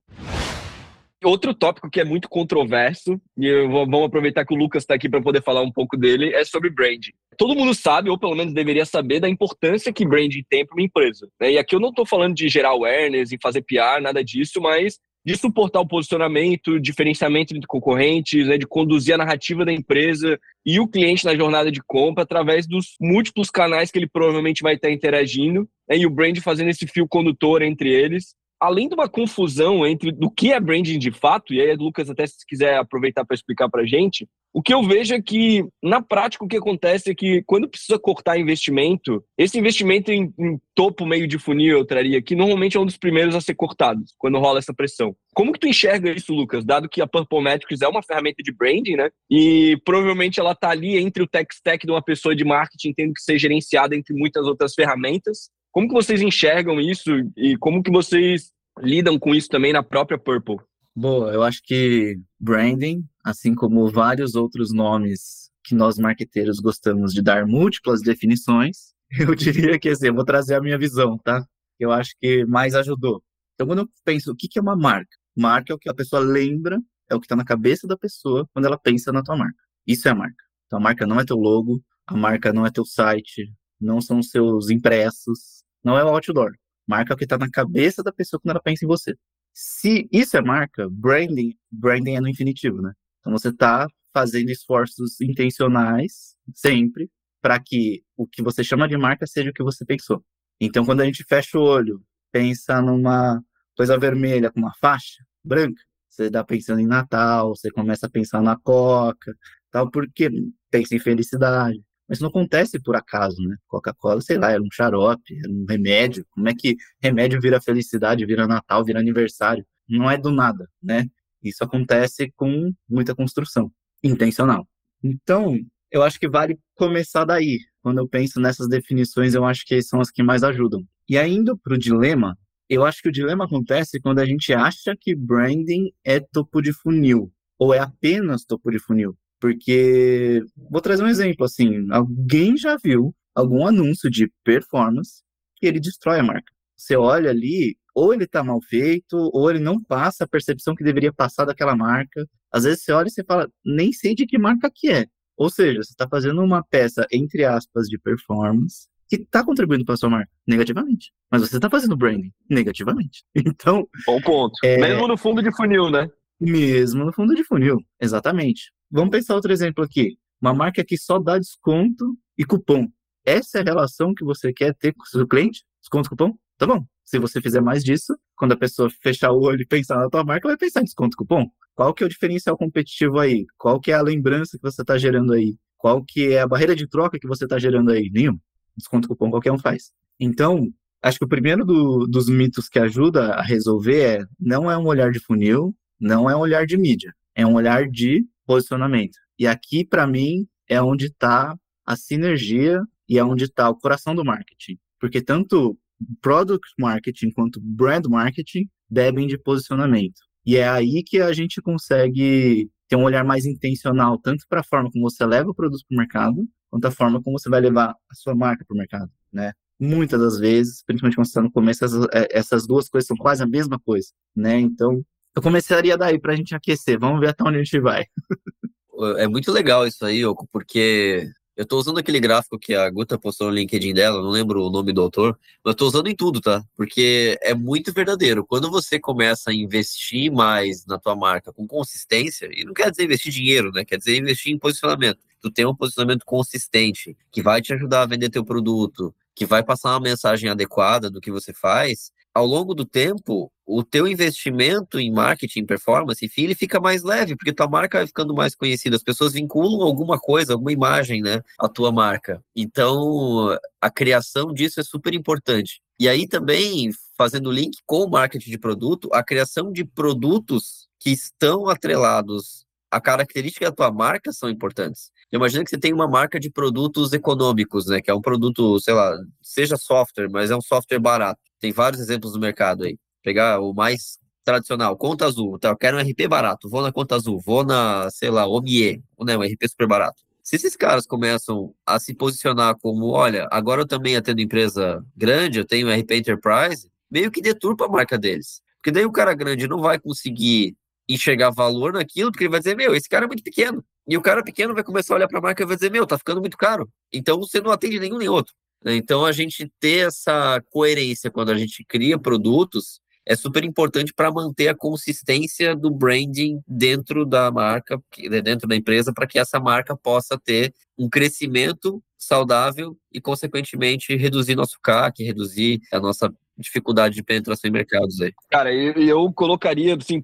Outro tópico que é muito controverso, e vou, vamos aproveitar que o Lucas está aqui para poder falar um pouco dele, é sobre branding. Todo mundo sabe, ou pelo menos deveria saber, da importância que branding tem para uma empresa. Né? E aqui eu não estou falando de gerar awareness, e fazer PR, nada disso, mas de suportar o posicionamento, diferenciamento entre concorrentes, né, de conduzir a narrativa da empresa e o cliente na jornada de compra através dos múltiplos canais que ele provavelmente vai estar interagindo, né, e o brand fazendo esse fio condutor entre eles. Além de uma confusão entre do que é branding de fato, e aí, Lucas, até se quiser aproveitar para explicar para gente, o que eu vejo é que, na prática, o que acontece é que quando precisa cortar investimento, esse investimento em, em, topo meio de funil, eu traria aqui, normalmente é um dos primeiros a ser cortados, quando rola essa pressão. Como que tu enxerga isso, Lucas? Dado que a Purple Metrics é uma ferramenta de branding, né? E provavelmente ela tá ali entre o tech stack de uma pessoa de marketing, tendo que ser gerenciada entre muitas outras ferramentas. Como que vocês enxergam isso e como que vocês lidam com isso também na própria Purple? Boa, eu acho que branding, assim como vários outros nomes que nós marqueteiros gostamos de dar múltiplas definições, eu diria que assim, eu vou trazer a minha visão, tá? Eu acho que mais ajudou. Então, quando eu penso, o que é uma marca? Marca é o que a pessoa lembra, é o que está na cabeça da pessoa quando ela pensa na tua marca. Isso é a marca. Então, a marca não é teu logo, a marca não é teu site, não são seus impressos, não é o outdoor. Marca o que está na cabeça da pessoa quando ela pensa em você. Se isso é marca, branding, branding é no infinitivo, né? Então você está fazendo esforços intencionais sempre para que o que você chama de marca seja o que você pensou. Então quando a gente fecha o olho, pensa numa coisa vermelha com uma faixa branca, você está pensando em Natal, você começa a pensar na Coca, tal, porque pensa em felicidade. Mas não acontece por acaso, né? Coca-Cola, sei lá, era um xarope, era um remédio. Como é que remédio vira felicidade, vira Natal, vira aniversário? Não é do nada, né? Isso acontece com muita construção intencional. Então, eu acho que vale começar daí. Quando eu penso nessas definições, eu acho que são as que mais ajudam. E ainda para o dilema, eu acho que o dilema acontece quando a gente acha que branding é topo de funil, ou é apenas topo de funil. Porque, vou trazer um exemplo, assim, alguém já viu algum anúncio de performance que ele destrói a marca. Você olha ali, ou ele está mal feito, ou ele não passa a percepção que deveria passar daquela marca. Às vezes você olha e você fala, nem sei de que marca que é. Ou seja, você está fazendo uma peça, entre aspas, de performance, que está contribuindo para a sua marca negativamente. Mas você está fazendo branding negativamente. Então. Bom ponto. É... Mesmo no fundo de funil, né? Mesmo no fundo de funil, exatamente. Vamos pensar outro exemplo aqui. Uma marca que só dá desconto e cupom. Essa é a relação que você quer ter com o seu cliente? Desconto, cupom? Tá bom. Se você fizer mais disso, quando a pessoa fechar o olho e pensar na tua marca, vai pensar em desconto, cupom. Qual que é o diferencial competitivo aí? Qual que é a lembrança que você está gerando aí? Qual que é a barreira de troca que você está gerando aí? Nenhum desconto cupom qualquer um faz. Então, acho que o primeiro do, dos mitos que ajuda a resolver é não é um olhar de funil, não é um olhar de mídia, é um olhar de posicionamento. E aqui, para mim, é onde está a sinergia e é onde está o coração do marketing. Porque tanto product marketing quanto brand marketing bebem de posicionamento. E é aí que a gente consegue ter um olhar mais intencional, tanto para a forma como você leva o produto para o mercado, quanto a forma como você vai levar a sua marca para o mercado, né? Muitas das vezes, principalmente quando você está no começo, essas, é, essas, duas coisas são quase a mesma coisa, né? Então, eu começaria daí para a gente aquecer. Vamos ver até onde a gente vai. É muito legal isso aí, Oco, porque eu tô usando aquele gráfico que a Guta postou no LinkedIn dela, não lembro o nome do autor, mas tô usando em tudo, tá? Porque é muito verdadeiro. Quando você começa a investir mais na tua marca com consistência, e não quer dizer investir dinheiro, né? Quer dizer investir em posicionamento. Tu tem um posicionamento consistente, que vai te ajudar a vender teu produto, que vai passar uma mensagem adequada do que você faz, ao longo do tempo, o teu investimento em marketing, performance, enfim, ele fica mais leve, porque tua marca vai ficando mais conhecida. As pessoas vinculam alguma coisa, alguma imagem, né, à tua marca. Então, a criação disso é super importante. E aí também, fazendo link com o marketing de produto, a criação de produtos que estão atrelados à característica da tua marca são importantes. Imagina que você tem uma marca de produtos econômicos, né, que é um produto, sei lá, seja software, mas é um software barato tem vários exemplos no mercado aí. Pegar o mais tradicional, conta azul. Tá, eu quero um RP barato, vou na conta azul, vou na, sei lá, Omie, né, um RP super barato. Se esses caras começam a se posicionar como, olha, agora eu também atendo empresa grande, eu tenho RP Enterprise, meio que deturpa a marca deles. Porque daí o cara grande não vai conseguir enxergar valor naquilo, porque ele vai dizer, meu, esse cara é muito pequeno. E o cara pequeno vai começar a olhar para a marca e vai dizer, meu, tá ficando muito caro. Então você não atende nenhum nem outro. Né? Então, a gente ter essa coerência quando a gente cria produtos é super importante para manter a consistência do branding dentro da marca, né, dentro da empresa, para que essa marca possa ter um crescimento saudável e, consequentemente, reduzir nosso CAC, reduzir a nossa dificuldade de penetração em mercados aí. Cara, eu colocaria assim,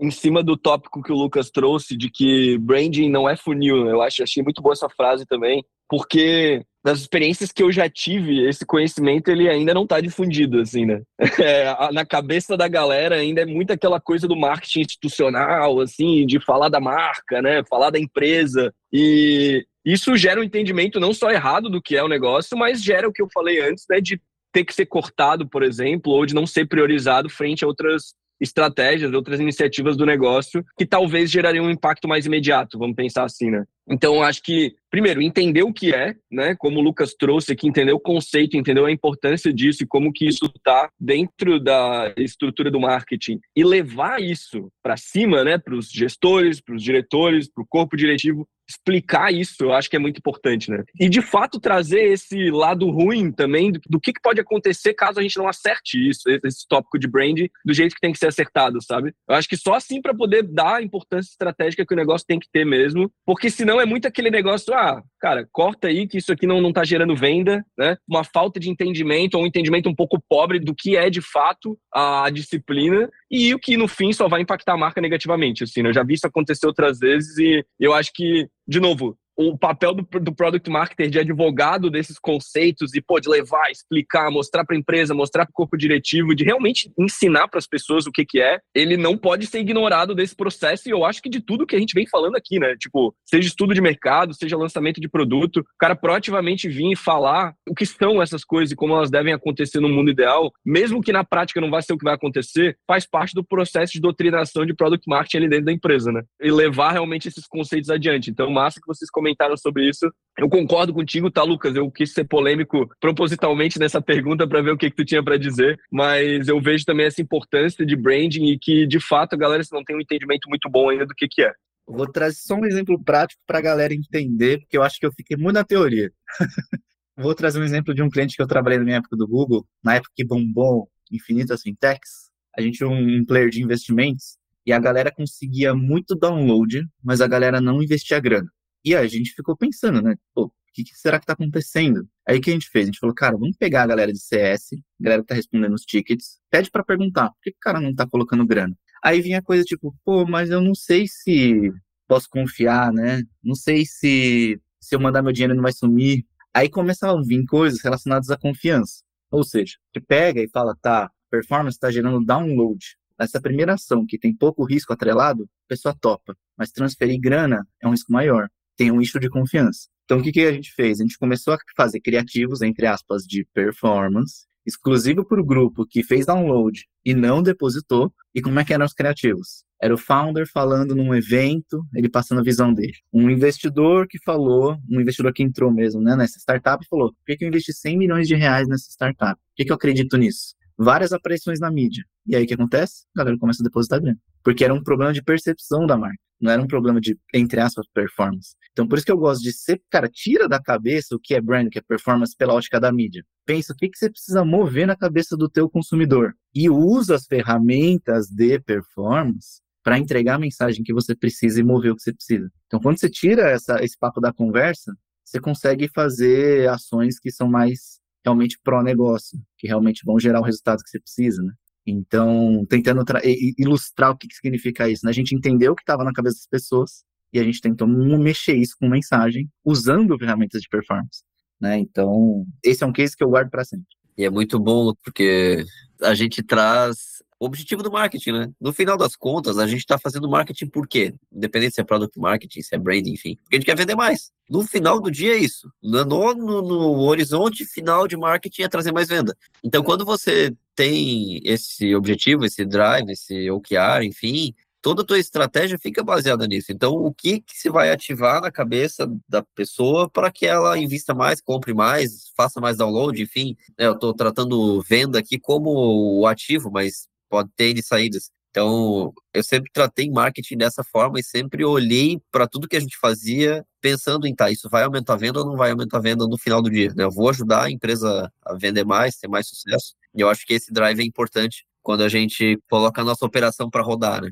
em cima do tópico que o Lucas trouxe de que branding não é funil. Eu acho, achei muito boa essa frase também, porque das experiências que eu já tive, esse conhecimento ele ainda não está difundido, assim, né? É, na cabeça da galera ainda é muito aquela coisa do marketing institucional, assim, de falar da marca, né? Falar da empresa. E isso gera um entendimento não só errado do que é o negócio, mas gera o que eu falei antes, né? De ter que ser cortado, por exemplo, ou de não ser priorizado frente a outras estratégias, outras iniciativas do negócio que talvez gerariam um impacto mais imediato, vamos pensar assim, né? Então, acho que, primeiro, entender o que é, né? Como o Lucas trouxe aqui, entender o conceito, entender a importância disso e como que isso está dentro da estrutura do marketing e levar isso para cima, né? Para os gestores, para os diretores, para o corpo diretivo, explicar isso, eu acho que é muito importante, né? E de fato trazer esse lado ruim também do, do que, que, pode acontecer caso a gente não acerte isso, esse tópico de brand do jeito que tem que ser acertado, sabe? Eu acho que só assim para poder dar a importância estratégica que o negócio tem que ter mesmo, porque senão senão é muito aquele negócio, ah, cara, corta aí que isso aqui não, não tá gerando venda, né? Uma falta de entendimento, ou um entendimento um pouco pobre do que é de fato a disciplina e o que no fim só vai impactar a marca negativamente, assim, né? Eu já vi isso acontecer outras vezes e eu acho que, de novo, o papel do, do product marketer de advogado desses conceitos e pô, de levar, explicar, mostrar para a empresa, mostrar para o corpo diretivo, de realmente ensinar para as pessoas o que, que é, ele não pode ser ignorado desse processo e eu acho que de tudo que a gente vem falando aqui, né? Tipo, seja estudo de mercado, seja lançamento de produto, o cara proativamente vir e falar o que são essas coisas e como elas devem acontecer no mundo ideal, mesmo que na prática não vai ser o que vai acontecer, faz parte do processo de doutrinação de product marketing ali dentro da empresa, né? E levar realmente esses conceitos adiante. Então, massa que vocês comentaram comentaram sobre isso. Eu concordo contigo, tá, Lucas? Eu quis ser polêmico propositalmente nessa pergunta para ver o que, que tu tinha para dizer, mas eu vejo também essa importância de branding e que, de fato, a galera não tem um entendimento muito bom ainda do que, que é. Vou trazer só um exemplo prático para a galera entender, porque eu acho que eu fiquei muito na teoria. Vou trazer um exemplo de um cliente que eu trabalhei na minha época do Google, na época que bombou infinitas fintechs. A gente tinha um player de investimentos e a galera conseguia muito download, mas a galera não investia grana. E a gente ficou pensando, né? Pô, o que, que, será que tá acontecendo? Aí o que a gente fez? A gente falou, cara, vamos pegar a galera de CS, a galera que tá respondendo os tickets, pede para perguntar, por que, que o cara não tá colocando grana? Aí vinha coisa tipo, pô, mas eu não sei se posso confiar, né? Não sei se se eu mandar meu dinheiro não vai sumir. Aí começavam a vir coisas relacionadas à confiança. Ou seja, você pega e fala, tá, performance está gerando download. Nessa primeira ação, que tem pouco risco atrelado, a pessoa topa. Mas transferir grana é um risco maior tem um issue de confiança. Então, o que, que a gente fez? A gente começou a fazer criativos, entre aspas, de performance, exclusivo para o grupo que fez download e não depositou. E como é que eram os criativos? Era o founder falando num evento, ele passando a visão dele. Um investidor que falou, um investidor que entrou mesmo né, nessa startup, falou: por que, que eu investi 100 milhões de reais nessa startup? Por que, que eu acredito nisso? Várias aparições na mídia. E aí o que acontece? A galera começa a depositar grana. Porque era um problema de percepção da marca. Não era um problema de, entre aspas, performance. Então, por isso que eu gosto de ser, cara, tira da cabeça o que é brand, o que é performance pela ótica da mídia. Pensa o que, que você precisa mover na cabeça do teu consumidor. E usa as ferramentas de performance para entregar a mensagem que você precisa e mover o que você precisa. Então, quando você tira essa, esse papo da conversa, você consegue fazer ações que são mais realmente pró-negócio, que realmente vão gerar o resultado que você precisa, né? Então, tentando ilustrar o que, que significa isso. Né? A gente entendeu o que estava na cabeça das pessoas e a gente tentou mexer isso com mensagem usando ferramentas de performance. Né? Então, esse é um case que eu guardo para sempre. E é muito bom porque a gente traz o objetivo do marketing, né? No final das contas, a gente está fazendo marketing por quê? Independente se é product marketing, se é branding, enfim. Porque a gente quer vender mais. No final do dia é isso. No, no, no horizonte final de marketing é trazer mais venda. Então, quando você tem esse objetivo, esse drive, esse OKR, enfim, toda a tua estratégia fica baseada nisso. Então, o que, que se vai ativar na cabeça da pessoa para que ela invista mais, compre mais, faça mais download, enfim. Né? Eu estou tratando venda aqui como o ativo, mas pode ter N saídas. Então, eu sempre tratei marketing dessa forma e sempre olhei para tudo que a gente fazia pensando em, tá, isso vai aumentar a venda ou não vai aumentar a venda no final do dia, né? Eu vou ajudar a empresa a vender mais, ter mais sucesso. E eu acho que esse drive é importante quando a gente coloca a nossa operação para rodar, né?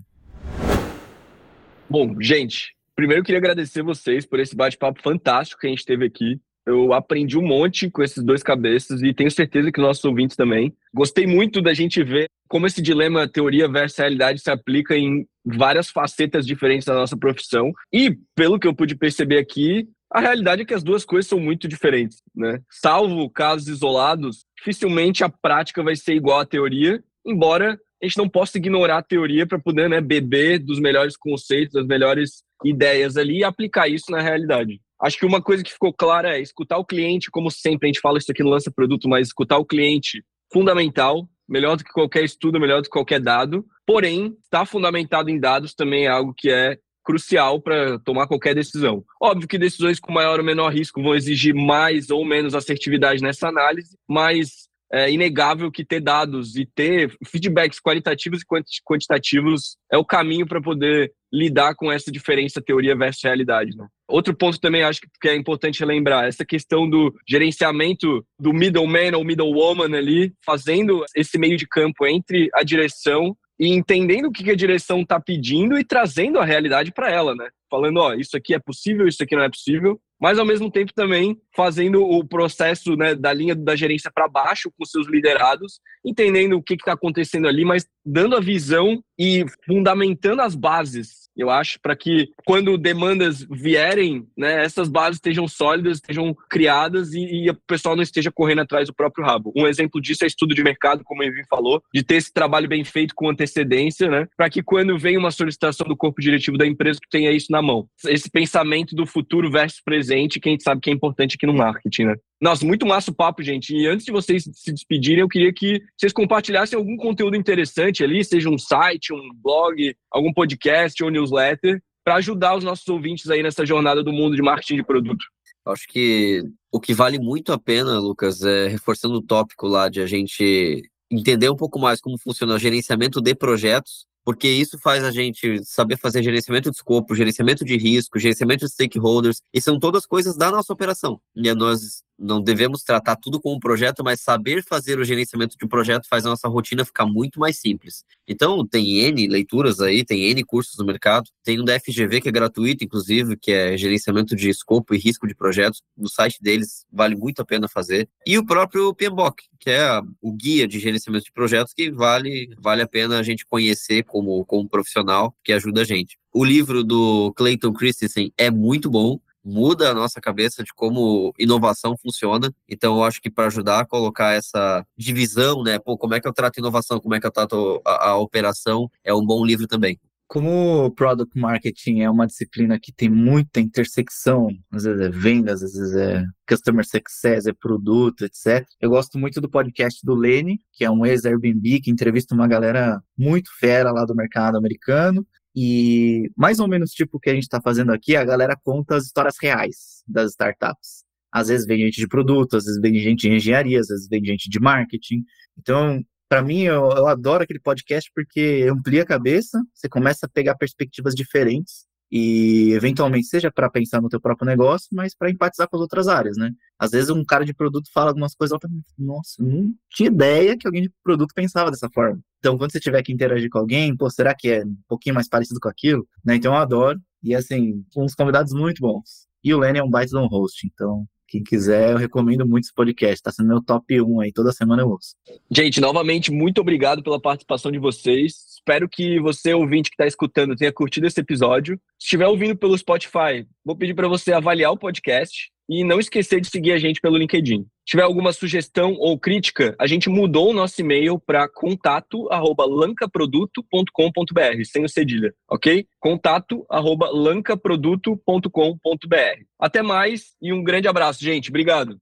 Bom, gente, primeiro eu queria agradecer vocês por esse bate-papo fantástico que a gente teve aqui. Eu aprendi um monte com esses dois cabeças e tenho certeza que nossos ouvintes também. Gostei muito da gente ver como esse dilema teoria versus realidade se aplica em várias facetas diferentes da nossa profissão. E, pelo que eu pude perceber aqui, a realidade é que as duas coisas são muito diferentes, né? Salvo casos isolados, dificilmente a prática vai ser igual à teoria, embora a gente não possa ignorar a teoria para poder né, beber dos melhores conceitos, das melhores ideias ali e aplicar isso na realidade. Acho que uma coisa que ficou clara é escutar o cliente, como sempre a gente fala isso aqui no Lança Produto, mas escutar o cliente, fundamental, melhor do que qualquer estudo, melhor do que qualquer dado. Porém, estar fundamentado em dados também é algo que é crucial para tomar qualquer decisão. Óbvio que decisões com maior ou menor risco vão exigir mais ou menos assertividade nessa análise, mas é inegável que ter dados e ter feedbacks qualitativos e quantitativos é o caminho para poder lidar com essa diferença teoria versus realidade. Né? Outro ponto também acho que é importante lembrar, essa questão do gerenciamento do middleman ou middlewoman ali, fazendo esse meio de campo entre a direção e entendendo o que a direção está pedindo e trazendo a realidade para ela, né? Falando, ó, isso aqui é possível, isso aqui não é possível, mas ao mesmo tempo também fazendo o processo né, da linha da gerência para baixo com seus liderados, entendendo o que está acontecendo ali, mas dando a visão e fundamentando as bases, eu acho, para que quando demandas vierem, né, essas bases estejam sólidas, estejam criadas e, e o pessoal não esteja correndo atrás do próprio rabo. Um exemplo disso é estudo de mercado, como o Evin falou, de ter esse trabalho bem feito com antecedência, né, para que quando vem uma solicitação do corpo diretivo da empresa, tu tenha isso na mão. Esse pensamento do futuro versus presente, que a gente sabe que é importante aqui no marketing, né? Nossa, muito massa o papo, gente. E antes de vocês se despedirem, eu queria que vocês compartilhassem algum conteúdo interessante ali, seja um site, um blog, algum podcast ou newsletter, para ajudar os nossos ouvintes aí nessa jornada do mundo de marketing de produto. Acho que o que vale muito a pena, Lucas, é reforçando o tópico lá de a gente entender um pouco mais como funciona o gerenciamento de projetos porque isso faz a gente saber fazer gerenciamento de escopo, gerenciamento de risco, gerenciamento de stakeholders, e são todas coisas da nossa operação. E nós não devemos tratar tudo como um projeto, mas saber fazer o gerenciamento de um projeto faz a nossa rotina ficar muito mais simples. Então, tem N leituras aí, tem N cursos no mercado, tem um da FGV que é gratuito, inclusive, que é gerenciamento de escopo e risco de projetos. No site deles, vale muito a pena fazer. E o próprio PMBOK, que é o guia de gerenciamento de projetos, que vale, vale a pena a gente conhecer como, como profissional, que ajuda a gente. O livro do Clayton Christensen é muito bom, muda a nossa cabeça de como inovação funciona. Então, eu acho que para ajudar a colocar essa divisão, né? Pô, como é que eu trato inovação, como é que eu trato a, a operação, é um bom livro também. Como Product Marketing é uma disciplina que tem muita intersecção, às vezes é vendas, às vezes é Customer Success, é produto, etc. Eu gosto muito do podcast do Lene, que é um ex-Airbnb, que entrevista uma galera muito fera lá do mercado americano. E mais ou menos tipo o que a gente está fazendo aqui, a galera conta as histórias reais das startups. Às vezes vem gente de produto, às vezes vem gente de engenharia, às vezes vem gente de marketing. Então, para mim, eu, eu, adoro aquele podcast porque amplia a cabeça, você começa a pegar perspectivas diferentes e, eventualmente, seja para pensar no teu próprio negócio, mas para empatizar com as outras áreas, né? Às vezes um cara de produto fala algumas coisas, eu nossa, não tinha ideia que alguém de produto pensava dessa forma. Então, quando você tiver que interagir com alguém, pô, será que é um pouquinho mais parecido com aquilo? Né? Então, eu adoro. E, assim, uns convidados muito bons. E o Lenny é um baita de um host, então quem quiser, eu recomendo muito esse podcast. Tá sendo meu top 1 aí, toda semana eu ouço. Gente, novamente, muito obrigado pela participação de vocês. Espero que você, ouvinte que está escutando, tenha curtido esse episódio. Se estiver ouvindo pelo Spotify, vou pedir para você avaliar o podcast e não esquecer de seguir a gente pelo LinkedIn. Se tiver alguma sugestão ou crítica, a gente mudou o nosso e-mail para contato@lancaproduto.com.br, sem o cedilha, ok? contato@lancaproduto.com.br. Até mais e um grande abraço, gente. Obrigado.